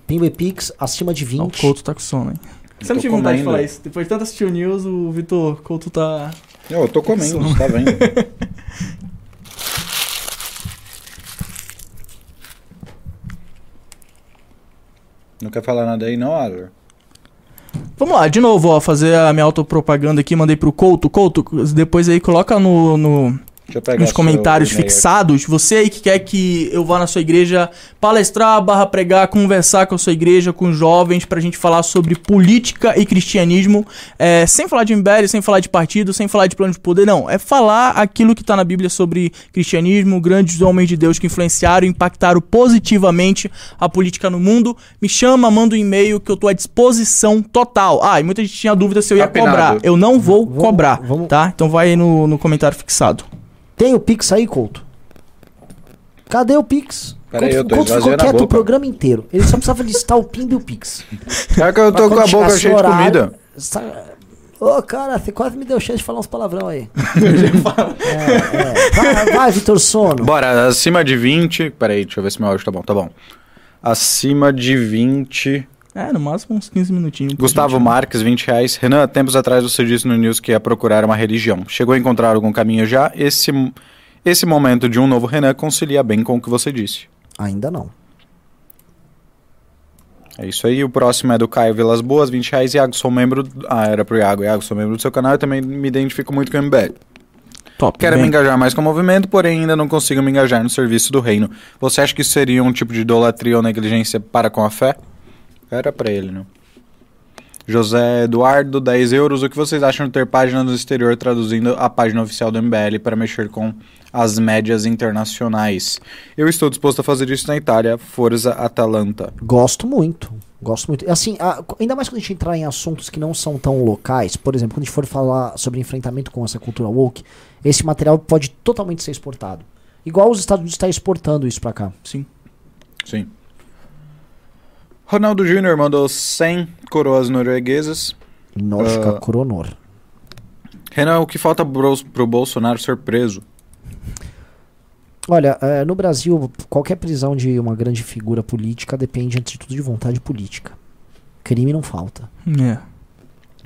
Pimba e Pix acima de Ó, 20. o Couto tá com sono, hein? Eu Você não tive vontade de falar isso. Depois de tanto assistir o News, o Vitor Couto tá. Não, eu tô comendo, você tá vendo? Não quer falar nada aí, não, Adler? Vamos lá, de novo, ó, fazer a minha autopropaganda aqui, mandei pro Couto. Couto, depois aí coloca no, no, eu nos comentários fixados, você aí que quer que eu vá na sua igreja palestrar, barra pregar, conversar com a sua igreja, com jovens, pra gente falar sobre política e cristianismo, é, sem falar de MBL, sem falar de partido, sem falar de plano de poder, não. É falar aquilo que tá na Bíblia sobre cristianismo, grandes homens de Deus que influenciaram e impactaram positivamente a política no mundo. Me chama, manda um e-mail que eu tô à disposição total. Ah, e muita gente tinha dúvida se eu ia cobrar. Eu não vou Vamos- cobrar, vamos- tá? Então vai aí no, no comentário fixado. Tem o Pix aí, Couto? Cadê o Pix? Peraí, eu tô Couto ficou quieto o programa inteiro. Ele só precisava listar o Pimba e o Pix. É que eu tô com a boca cheia de horário, comida. sa- Ô, cara, você quase me deu chance de falar uns palavrão aí. é, é. Vai, vai Vitor Sono. Bora, acima de 20. Peraí, deixa eu ver se meu áudio tá bom. Tá bom. Acima de 20. É, no máximo uns 15 minutinhos. Gustavo Marques, 20 reais. Renan, tempos atrás você disse no News que ia procurar uma religião. Chegou a encontrar algum caminho já? Esse, esse momento de um novo Renan concilia bem com o que você disse. Ainda não. É isso aí. O próximo é do Caio Vilas Boas, 20 reais. Iago, sou membro. Ah, era pro Iago. Iago, sou membro do seu canal e também me identifico muito com o MBL. Top. Quero bem. me engajar mais com o movimento, porém ainda não consigo me engajar no serviço do reino. Você acha que isso seria um tipo de idolatria ou negligência para com a fé? Era pra ele, né? José Eduardo, 10 euros. O que vocês acham de ter página no exterior traduzindo a página oficial do MBL para mexer com as médias internacionais? Eu estou disposto a fazer isso na Itália. Forza Atalanta. Gosto muito. Gosto muito. Assim, a- ainda mais quando a gente entrar em assuntos que não são tão locais, por exemplo, quando a gente for falar sobre enfrentamento com essa cultura woke, esse material pode totalmente ser exportado. Igual os Estados Unidos estão exportando isso pra cá. Sim. Sim. Ronaldo Júnior mandou 100 coroas norueguesas. Norska Ah. Kronor. Renan, o que falta pro Bolsonaro ser preso? Olha, eh, no Brasil, qualquer prisão de uma grande figura política depende, antes de tudo, de vontade política. Crime não falta. É.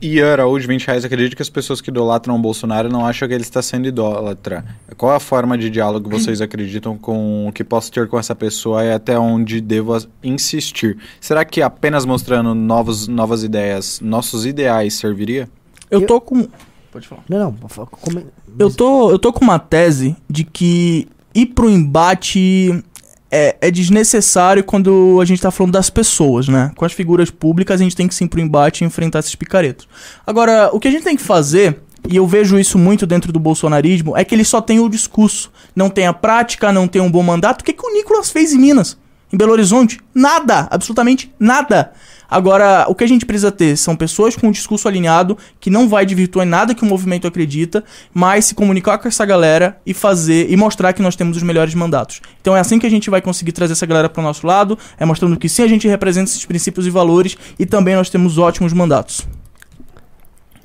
Ian Araújo, 20 reais, acredito que as pessoas que idolatram o Bolsonaro não acham que ele está sendo idólatra. Qual a forma de diálogo vocês acreditam com o que posso ter com essa pessoa e até onde devo insistir? Será que apenas mostrando novos, novas ideias, nossos ideais serviria? Eu Eu- tô com. Pode falar. Não, não. come- Eu tô, eu tô com uma tese de que ir pro embate é, é desnecessário quando a gente tá falando das pessoas, né? Com as figuras públicas a gente tem que sim pro embate e enfrentar esses picaretos. Agora, o que a gente tem que fazer, e eu vejo isso muito dentro do bolsonarismo, é que ele só tem o discurso. Não tem a prática, não tem um bom mandato. O que, que o Nicolas fez em Minas? Em Belo Horizonte? Nada! Absolutamente nada! Agora, o que a gente precisa ter são pessoas com um discurso alinhado, que não vai desvirtuar em nada que o movimento acredita, mas se comunicar com essa galera e fazer e mostrar que nós temos os melhores mandatos. Então é assim que a gente vai conseguir trazer essa galera para o nosso lado, é mostrando que sim, a gente representa esses princípios e valores e também nós temos ótimos mandatos.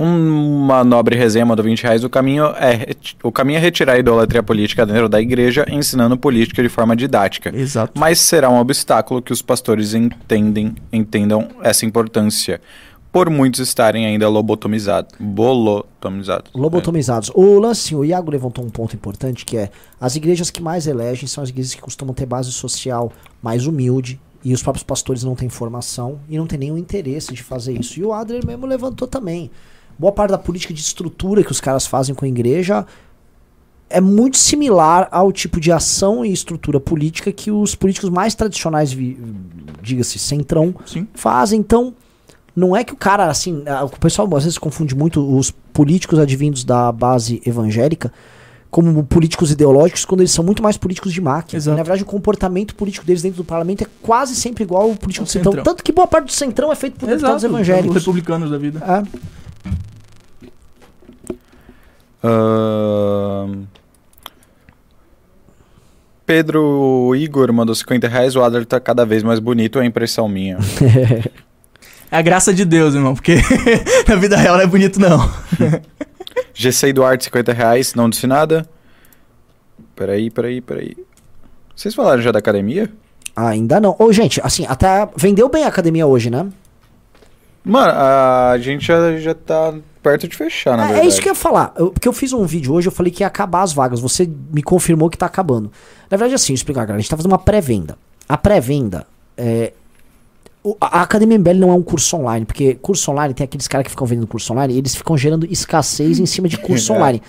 Uma nobre resenha mandou 20 reais. O caminho, é, o caminho é retirar a idolatria política dentro da igreja, ensinando política de forma didática. Exato. Mas será um obstáculo que os pastores entendem, entendam essa importância, por muitos estarem ainda lobotomizados. Bolotomizados. Lobotomizados. O lance, o Iago levantou um ponto importante que é as igrejas que mais elegem são as igrejas que costumam ter base social mais humilde e os próprios pastores não têm formação e não têm nenhum interesse de fazer isso. E o Adler mesmo levantou também. Boa parte da política de estrutura que os caras fazem com a igreja é muito similar ao tipo de ação e estrutura política que os políticos mais tradicionais, diga-se, centrão, Sim. fazem. Então, não é que o cara, assim, o pessoal às vezes confunde muito os políticos advindos da base evangélica como políticos ideológicos quando eles são muito mais políticos de máquina. Exato. Na verdade, o comportamento político deles dentro do parlamento é quase sempre igual ao político do centrão. centrão. Tanto que boa parte do centrão é feito por deputados Os evangélicos. republicanos da vida. É. Ahn, Pedro Igor mandou 50 reais. O Adler tá cada vez mais bonito, é impressão minha. É a graça de Deus, irmão, porque na vida real não é bonito, não. GC Duarte, 50 reais. Não disse nada. Peraí, peraí, peraí. Vocês falaram já da academia? Ainda não. Ô, gente, assim, até vendeu bem a academia hoje, né? Mano, a gente já, já tá perto de fechar, na É, verdade. é isso que eu ia falar. Eu- porque eu fiz um vídeo hoje, eu falei que ia acabar as vagas. Você me confirmou que tá acabando. Na verdade, assim, eu explicar, galera. A gente tá fazendo uma pré-venda. A pré-venda é. A Academia MBL não é um curso online, porque curso online tem aqueles caras que ficam vendendo curso online e eles ficam gerando escassez em cima de curso É. online.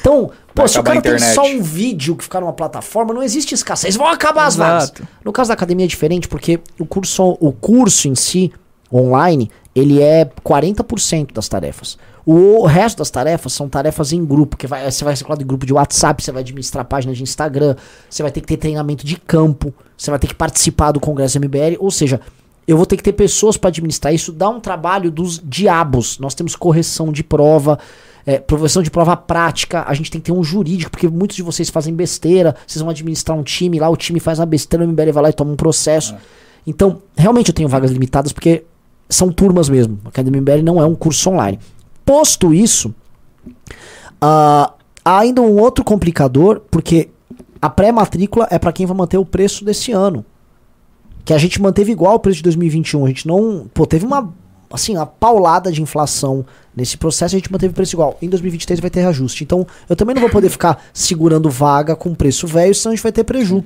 Então, pô, se o cara tem só um vídeo que ficar numa plataforma, não existe escassez. Vão acabar as vagas. Exato. No caso da academia é diferente, porque o curso, o curso em si, online, ele é 40% das tarefas. O resto das tarefas são tarefas em grupo, que vai, você vai ser colado em grupo de WhatsApp, você vai administrar páginas de Instagram, você vai ter que ter treinamento de campo, você vai ter que participar do Congresso MBL, ou seja, eu vou ter que ter pessoas para administrar isso, dá um trabalho dos diabos. Nós temos correção de prova, é, de prova prática, a gente tem que ter um jurídico, porque muitos de vocês fazem besteira, vocês vão administrar um time lá, o time faz uma besteira, o MBL vai lá e toma um processo. Então, realmente eu tenho vagas limitadas, porque são turmas mesmo. A Academia MBL não é um curso online. Posto isso, ah, há ainda um outro complicador, porque a pré-matrícula é para quem vai manter o preço desse ano. Que a gente manteve igual o preço de 2021. A gente não. Pô, teve uma. Assim, uma paulada de inflação nesse processo, a gente manteve o preço igual. Em 2023 vai ter reajuste. Então, eu também não vou poder ficar segurando vaga com preço velho, senão a gente vai ter preju.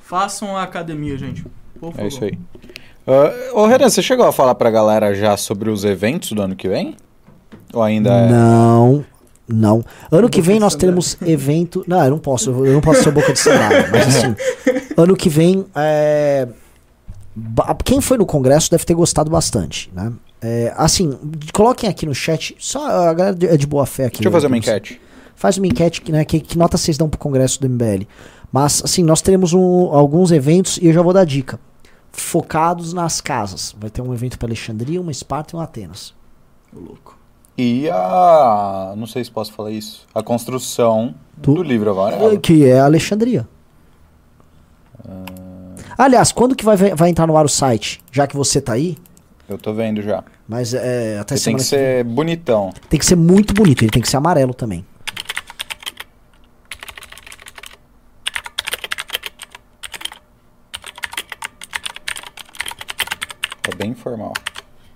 Façam a academia, gente. Por favor. É isso aí. Ah, ô, Renan, você chegou a falar pra galera já sobre os eventos do ano que vem? Ou ainda é? Não, não. Ano que vem nós teremos evento. Não, eu não posso, eu não posso ser boca de sandália, mas assim, ano que vem, é, quem foi no congresso deve ter gostado bastante, né? É, assim, coloquem aqui no chat, só a galera é de boa fé aqui. Deixa eu fazer uma né? enquete. Faz uma enquete, que, né, que, que nota vocês dão pro congresso do MBL. Mas, assim, nós teremos um- alguns eventos, e eu já vou dar dica, focados nas casas. Vai ter um evento para Alexandria, uma Esparta e um Atenas. Louco. E a. Não sei se posso falar isso. A construção Do- do livro amarelo. Que é Alexandria. Aliás, quando que vai, vai entrar no ar o site? Já que você tá aí, Eu tô vendo já. mas é, até tem que que ser bonitão. Tem que ser muito bonito, ele tem que ser amarelo também. É bem formal.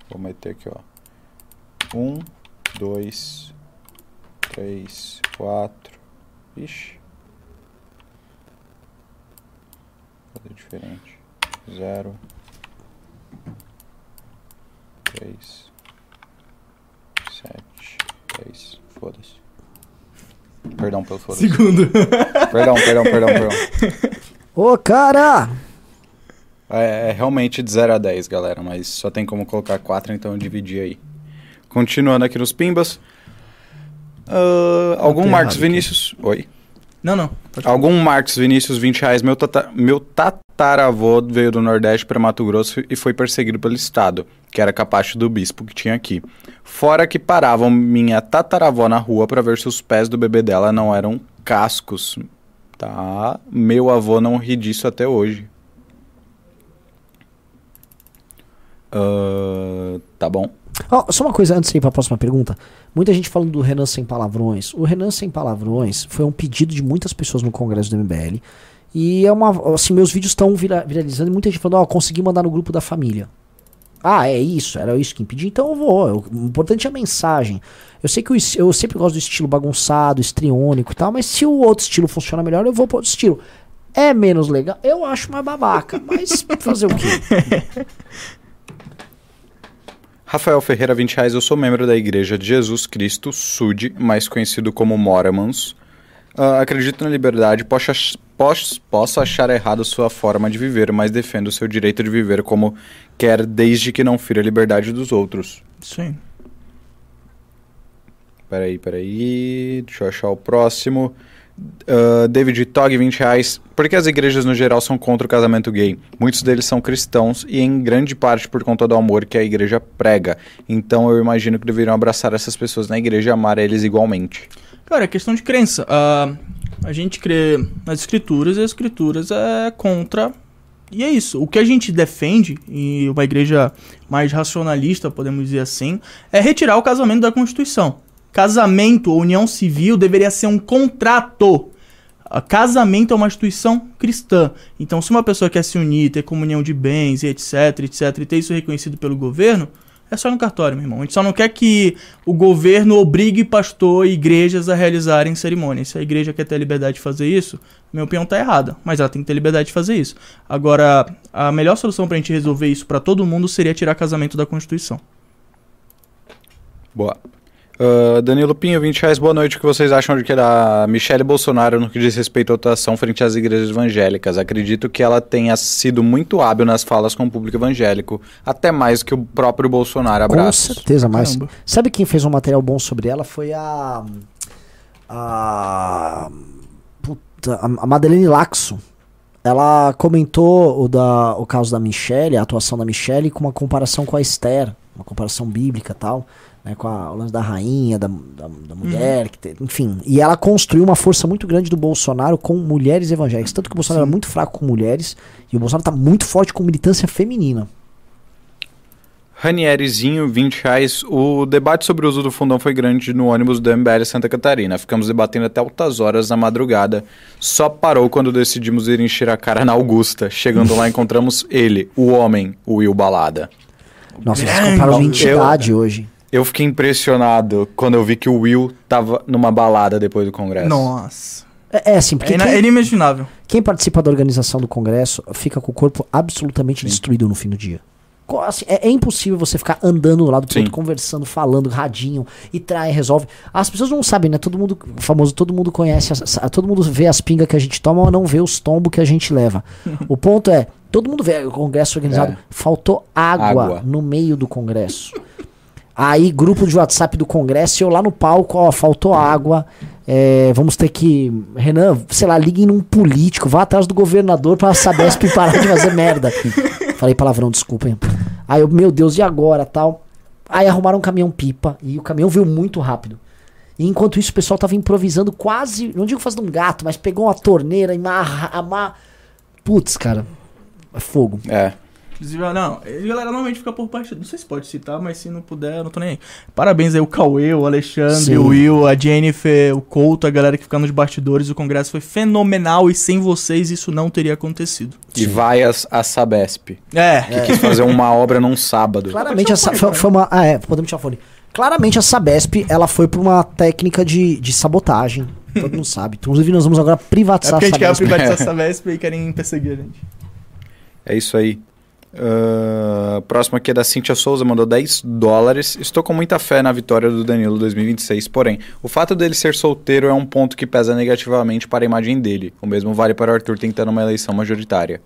Vou meter aqui, ó. Um, dois, três, quatro. Ixi. Fazer diferente. Zero. Três. Sete. Dez. Foda-se. Perdão pelo foda-se. Segundo. Perdão, perdão, perdão, perdão. Ô, cara! É, é realmente de 0 a 10, galera, mas só tem como colocar 4, então eu dividi aí. Continuando aqui nos Pimbas. Ah, algum Marcos errado aqui. Vinícius. Oi. Não, não. Algum Marcos Vinícius, 20 reais. Meu, tata, meu tataravô veio do Nordeste para Mato Grosso e foi perseguido pelo Estado, que era capacho do bispo que tinha aqui. Fora que paravam minha tataravó na rua para ver se os pés do bebê dela não eram cascos. Tá? Meu avô não ri disso até hoje. Ah, tá bom. Ó, só uma coisa antes de ir pra próxima pergunta. Muita gente falando do Renan Sem Palavrões. O Renan Sem Palavrões foi um pedido de muitas pessoas no congresso do MBL. E é uma. Assim, meus vídeos estão vira- viralizando e muita gente falando, ó, consegui mandar no grupo da família. Ah, é isso, era isso que impedi, então eu vou. Eu- o importante é a mensagem. Eu sei que es- eu sempre gosto do estilo bagunçado, estriônico e tal, mas se o outro estilo funciona melhor, eu vou pro outro estilo. É menos legal? Eu acho mais babaca, mas fazer o quê? Rafael Ferreira, 20 reais. Eu sou membro da Igreja de Jesus Cristo, SUD, mais conhecido como Mormons. Ah, acredito na liberdade, posso, ach- pos- posso achar errado sua forma de viver, mas defendo o seu direito de viver como quer, desde que não fira a liberdade dos outros. Aí. Peraí, peraí. Deixa eu achar o próximo. Ah, David Tog, 20 reais. Por que as igrejas no geral são contra o casamento gay? Muitos deles são cristãos e em grande parte por conta do amor que a igreja prega. Então eu imagino que deveriam abraçar essas pessoas na igreja e amar eles igualmente. Cara, é questão de crença. Ah, a gente crê nas escrituras e as escrituras é contra. E é isso. O que a gente defende, e uma igreja mais racionalista, podemos dizer assim, é retirar o casamento da Constituição. Casamento ou união civil deveria ser um contrato. Casamento é uma instituição cristã. Então, se uma pessoa quer se unir, ter comunhão de bens etc, etc, e ter isso reconhecido pelo governo, é só no cartório, meu irmão. A gente só não quer que o governo obrigue pastor e igrejas a realizarem cerimônias. Se a igreja quer ter a liberdade de fazer isso, minha opinião tá errada, mas ela tem que ter liberdade de fazer isso. Agora, a melhor solução pra gente resolver isso pra todo mundo seria tirar casamento da Constituição. Boa. Ah, Danilo Pinho, 20 reais. Boa noite. O que vocês acham de que da Michelle Bolsonaro no que diz respeito à atuação frente às igrejas evangélicas? Acredito que ela tenha sido muito hábil nas falas com o público evangélico, até mais que o próprio Bolsonaro. Com Abraços. certeza, mas. Caramba. Sabe quem fez um material bom sobre ela? Foi a. A. Puta, a a Madeleine Laxo. Ela comentou o, da, o caso da Michelle, a atuação da Michelle, com uma comparação com a Esther, uma comparação bíblica e tal, né, com a, o lance da rainha, da, da, da mulher, que te- enfim. E ela construiu uma força muito grande do Bolsonaro com mulheres evangélicas. Tanto que o Bolsonaro era muito fraco com mulheres, e o Bolsonaro tá muito forte com militância feminina. Ranierizinho, 20 reais. O debate sobre o uso do fundão foi grande no ônibus do MBL Santa Catarina. Ficamos debatendo até altas horas na madrugada. Só parou quando decidimos ir encher a cara na Augusta. Chegando lá, encontramos ele, o homem, o Will Balada. Nossa, eles compraram uma Eu- entidade hoje. Eu fiquei impressionado quando eu vi que o Will tava numa balada depois do congresso. Nossa. É, é assim, porque É, quem, é inimaginável. quem participa da organização do Congresso fica com o corpo absolutamente destruído no fim do dia. Assim, é, é impossível você ficar andando do lado do Sim. outro, conversando, falando, radinho, e trai, resolve. As pessoas não sabem, né? Todo mundo, o famoso, todo mundo conhece, as- todo mundo vê as pingas que a gente toma, mas não vê os tombos que a gente leva. o ponto é, todo mundo vê o Congresso organizado, É. faltou água, Água. no meio do Congresso. Aí, grupo de WhatsApp do Congresso, eu lá no palco, ó, faltou água. é, vamos ter que. Renan, sei lá, liguem num político, vá atrás do governador pra Sabesp parar de fazer merda. Falei palavrão, desculpem. Aí eu, meu Deus, e agora tal? Aí arrumaram um caminhão pipa e o caminhão veio muito rápido. E enquanto isso, o pessoal tava improvisando quase, não digo fazendo um gato, mas pegou uma torneira e amarra. amar. Putz, cara, é fogo. É. Inclusive, não, a galera normalmente fica por baixo. Não sei se pode citar, mas se não puder, eu não tô nem aí. Parabéns aí, o Cauê, o Alexandre, Sim. o Will, a Jennifer, o Couto, a galera que fica nos bastidores. O congresso foi fenomenal e sem vocês isso não teria acontecido. E vai a, a Sabesp, É, que quis fazer uma obra num sábado. Claramente essa foi, foi uma. Ah, é, podemos tirar o fone. Claramente a Sabesp, ela foi por uma técnica de, de sabotagem. Todo mundo sabe. Inclusive, nós vamos agora É privatizar porque a gente quer Sabesp. privatizar essa Vesp e querem perseguir a gente. É isso aí. Ah, próximo aqui é da Cintia Souza, mandou 10 dólares. Estou com muita fé na vitória do Danilo 2026, porém, o fato dele ser solteiro é um ponto que pesa negativamente para a imagem dele. O mesmo vale para o Arthur tentando uma eleição majoritária.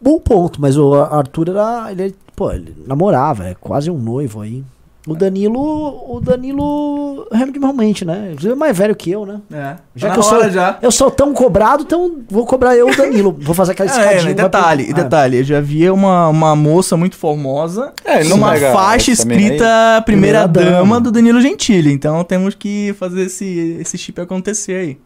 Bom ponto, mas o Arthur era. Ele, pô, ele namorava, é quase um noivo aí. O Danilo. O Danilo. Realmente, né? Ele é mais velho que eu, né? É. Já Já que eu sou, já. eu sou tão cobrado, então vou cobrar eu o Danilo. Vou fazer aquela É, escadinha. e vai detalhe, pro- e detalhe, eu já vi uma, uma moça muito formosa É, numa faixa escrita Primeira, Dama. do Danilo Gentili. Então temos que fazer esse, esse chip acontecer aí.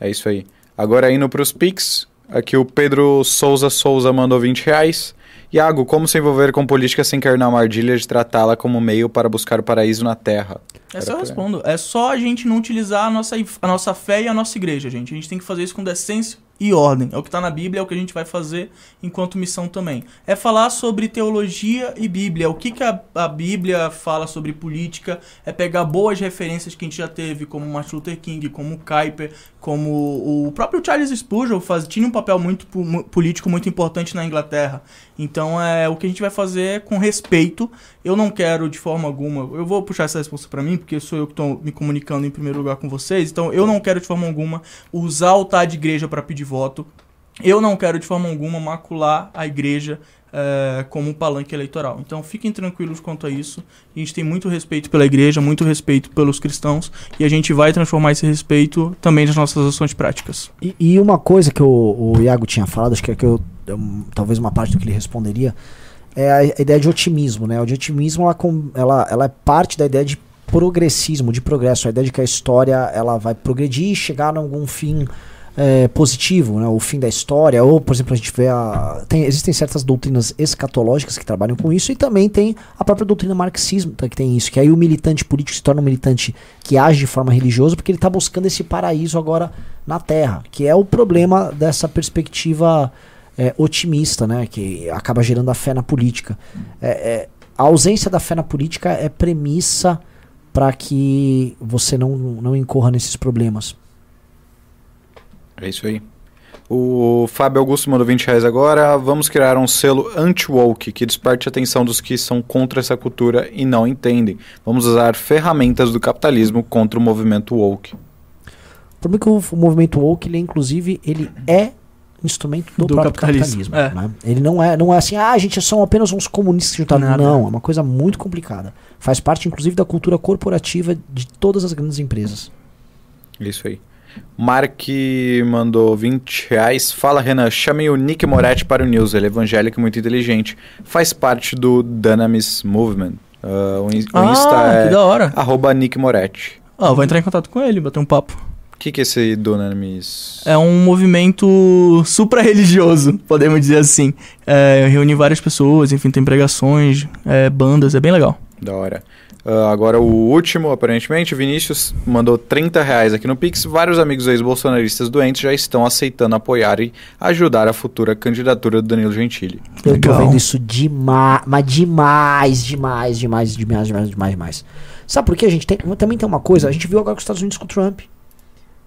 É isso aí. Agora indo para os Pix, aqui o Pedro Souza Souza mandou 20 reais. Iago, como se envolver com política sem cair na armadilha de tratá-la como meio para buscar o paraíso na Terra? Essa Era eu respondo. É só a gente não utilizar a nossa, a nossa fé e a nossa igreja, gente. A gente tem que fazer isso com decência e ordem. É o que tá na Bíblia, é o que a gente vai fazer enquanto missão também. É falar sobre teologia e Bíblia. O que, que a, a Bíblia fala sobre política. É pegar boas referências que a gente já teve, como Martin Luther King, como Kuyper, como o próprio Charles Spurgeon faz, tinha um papel muito po- mu- político muito importante na Inglaterra. Então é o que a gente vai fazer com respeito. Eu não quero de forma alguma. Eu vou puxar essa resposta pra mim, porque sou eu que tô me comunicando em primeiro lugar com vocês. Então eu não quero de forma alguma usar o altar de igreja para pedir voto. Eu não quero de forma alguma macular a igreja eh, como um palanque eleitoral. Então fiquem tranquilos quanto a isso. A gente tem muito respeito pela igreja, muito respeito pelos cristãos e a gente vai transformar esse respeito também nas nossas ações práticas. E, e uma coisa que o, o Iago tinha falado, acho que é que eu, eu- talvez uma parte do que ele responderia, é a, ideia de otimismo, né? O de otimismo ela, ela, ela é parte da ideia de progressismo, de progresso, a ideia de que a história ela vai progredir e chegar a algum fim é, positivo, né? O fim da história, ou por exemplo a gente vê a tem, existem certas doutrinas escatológicas que trabalham com isso e também tem a própria doutrina marxismo tá, que tem isso, que aí o militante político se torna um militante que age de forma religiosa porque ele está buscando esse paraíso agora na Terra, que é o problema dessa perspectiva é, otimista, né? Que acaba gerando a fé na política. É, é, a ausência da fé na política é premissa para que você não, não incorra nesses problemas. É isso aí. O Fábio Augusto mandou 20 reais agora. Vamos criar um selo anti-woke que desperte a atenção dos que são contra essa cultura e não entendem. Vamos usar ferramentas do capitalismo contra o movimento woke. O problema é que o, movimento woke, ele inclusive, ele é instrumento do, Do próprio capitalismo, capitalismo. é. né? Ele não é, não é assim, ah, a gente são apenas uns comunistas. Nada. Não, é uma coisa muito complicada. Faz parte, inclusive, da cultura corporativa de todas as grandes empresas. É Isso aí. Mark mandou 20 reais. Fala, Renan. Chamei o Nick Moretti para o News. Ele é evangélico e muito inteligente. Faz parte do Dynamis Movement. Ah, o, in- o Ah, Insta que é da hora. arroba Nick Moretti. Ah, vou entrar em contato com ele, bater um papo. O que, que é esse Dynamis? É um movimento supra-religioso, podemos dizer assim. É, reúne várias pessoas, enfim, tem pregações, é, bandas, é bem legal. Da hora. Ah, agora o último, aparentemente, Vinícius mandou 30 reais aqui no Pix. Vários amigos ex-bolsonaristas doentes já estão aceitando apoiar e ajudar a futura candidatura do Danilo Gentili. Eu tô Legal. vendo isso demais, mas demais, demais, demais, demais, demais, demais, demais. Sabe por quê, a gente tem, também tem uma coisa, a gente viu agora com os Estados Unidos com o Trump.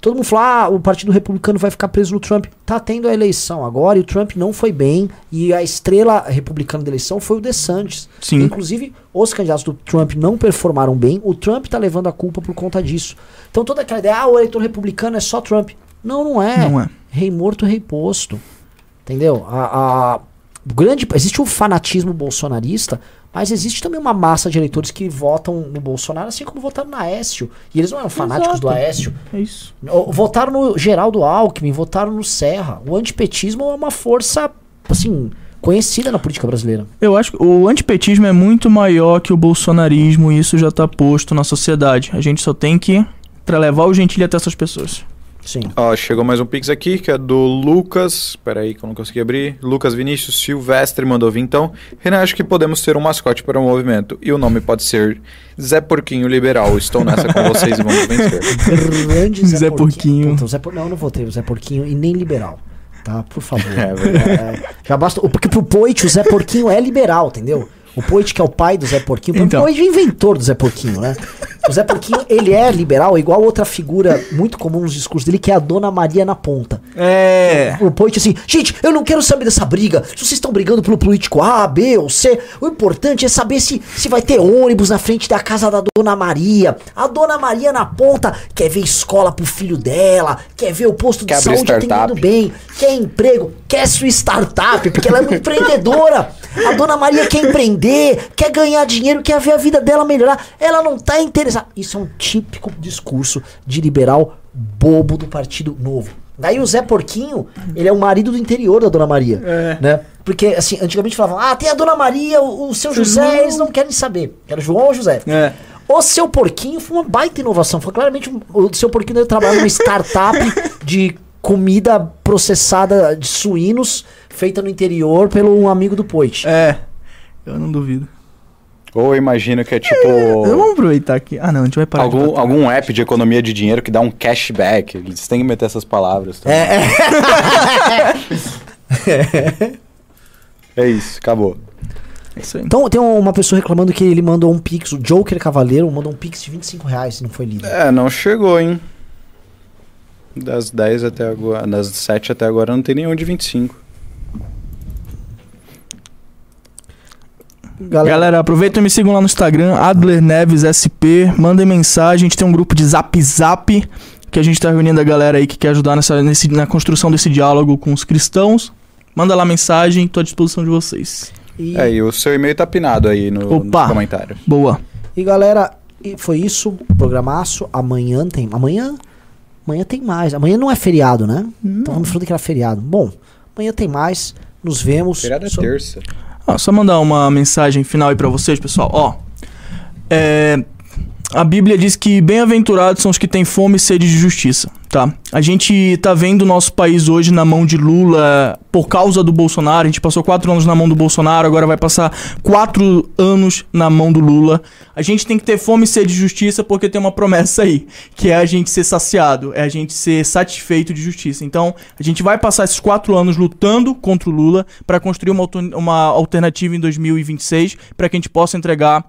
Todo mundo falou, ah, o Partido Republicano vai ficar preso no Trump. Tá tendo a eleição agora e o Trump não foi bem. E a estrela republicana da eleição foi o DeSantis. Sim. Inclusive, os candidatos do Trump não performaram bem. O Trump tá levando a culpa por conta disso. Então toda aquela ideia, ah, o eleitor republicano é só Trump. Não, não é. Não é. Rei morto, rei posto. Entendeu? A, a- grande, existe um fanatismo bolsonarista, mas existe também uma massa de eleitores que votam no Bolsonaro, assim como votaram no Aécio. E eles não eram fanáticos Exato. do Aécio. É isso. Votaram no Geraldo Alckmin, votaram no Serra. O antipetismo é uma força, assim, conhecida na política brasileira. Eu acho que o antipetismo é muito maior que o bolsonarismo e isso já tá posto na sociedade. A gente só tem que levar o gentilho até essas pessoas. Sim. Ó, chegou mais um Pix aqui, que é do Lucas. Peraí, que eu não consegui abrir. Lucas Vinícius Silvestre mandou vir então. Renan, acho que podemos ter um mascote para o movimento. E o nome pode ser Zé Porquinho Liberal. Estou nessa com vocês e vamos vencer. Grande Zé, Zé Porquinho. Porquinho. Puta, Zé Por- Não, eu não votei o Zé Porquinho e nem liberal. Tá, por favor. É verdade. É, já basta. Porque pro Poit o Zé Porquinho é liberal, entendeu? O Poit, que é o pai do Zé Porquinho, Então. o Poit é o inventor do Zé Porquinho, né? O Zé Porquinho, ele é liberal, igual outra figura muito comum nos discursos dele, que é a Dona Maria na ponta. É. O Poit assim, gente, eu não quero saber dessa briga. Se vocês estão brigando pelo político A, B ou C, o importante é saber se, se vai ter ônibus na frente da casa da Dona Maria. A Dona Maria na ponta quer ver escola pro filho dela, quer ver o posto de Quer saúde atendendo bem, quer emprego, quer sua startup, porque ela é uma empreendedora. A Dona Maria quer empreender, quer ganhar dinheiro, quer ver a vida dela melhorar. Ela não tá interessada. Isso é um típico discurso de liberal bobo do Partido Novo. Daí o Zé Porquinho, ele é o marido do interior da Dona Maria. É. Né? Porque, assim, antigamente falavam, ah, tem a Dona Maria, o, o seu José, eles não querem saber. Era João ou José. É. O seu porquinho foi uma baita inovação. Foi claramente um- o seu porquinho deve trabalhar numa startup de comida processada de suínos feita no interior pelo um amigo do Poit. É. Eu não duvido. Ou eu imagino que é tipo. Vamos aproveitar aqui. Ah, não, a gente vai parar. de Algum, falar. algum app de economia de dinheiro que dá um cashback. Eles têm que meter essas palavras. também. É, é. É isso, acabou. É isso aí. Então tem uma pessoa reclamando que ele mandou um pix, o Joker Cavaleiro mandou um pix de 25 reais e não foi lido. É, não chegou, hein? Das 10 até agora. Das 7 até agora não tem nenhum de 25. Galera, Galera, aproveita e me sigam lá no Instagram, Adler Neves SP. Mandem mensagem. A gente tem um grupo de zap zap que a gente tá reunindo a galera aí que quer ajudar nessa, nesse, na construção desse diálogo com os cristãos. Manda lá mensagem, tô à disposição de vocês. e, É, e o seu e-mail tá pinado aí no, Opa. nos comentários. Boa. e galera, e foi isso, programaço. Amanhã tem. Amanhã? Amanhã tem mais. Amanhã não é feriado, né? Então vamos falando que era feriado. Bom, amanhã tem mais. Nos vemos. Feriado é So- terça. Ó, só mandar uma mensagem final aí pra vocês, pessoal. Ó, é, a Bíblia diz que bem-aventurados são os que têm fome e sede de justiça, tá? A gente tá vendo o nosso país hoje na mão de Lula por causa do Bolsonaro. A gente passou quatro anos na mão do Bolsonaro, agora vai passar quatro anos na mão do Lula. A gente tem que ter fome e sede de justiça porque tem uma promessa aí, que é a gente ser saciado, é a gente ser satisfeito de justiça. Então, a gente vai passar esses quatro anos lutando contra o Lula para construir uma, uma alternativa em 2026 para que a gente possa entregar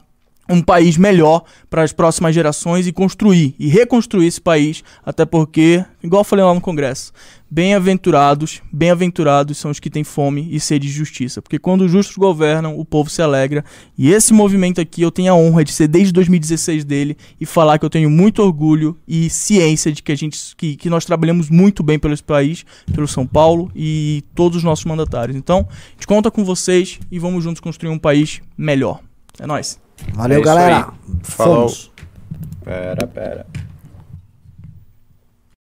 um país melhor para as próximas gerações e construir e reconstruir esse país, até porque, igual eu falei lá no Congresso, bem-aventurados, bem-aventurados são os que têm fome e sede de justiça, porque quando os justos governam, o povo se alegra. E esse movimento aqui eu tenho a honra de ser desde 2016 dele e falar que eu tenho muito orgulho e ciência de que a gente que, que nós trabalhamos muito bem pelo país, pelo São Paulo e todos os nossos mandatários. Então, a gente conta com vocês e vamos juntos construir um país melhor. É nóis. Valeu, É galera. aí. Falou. Fomos. Pera, pera.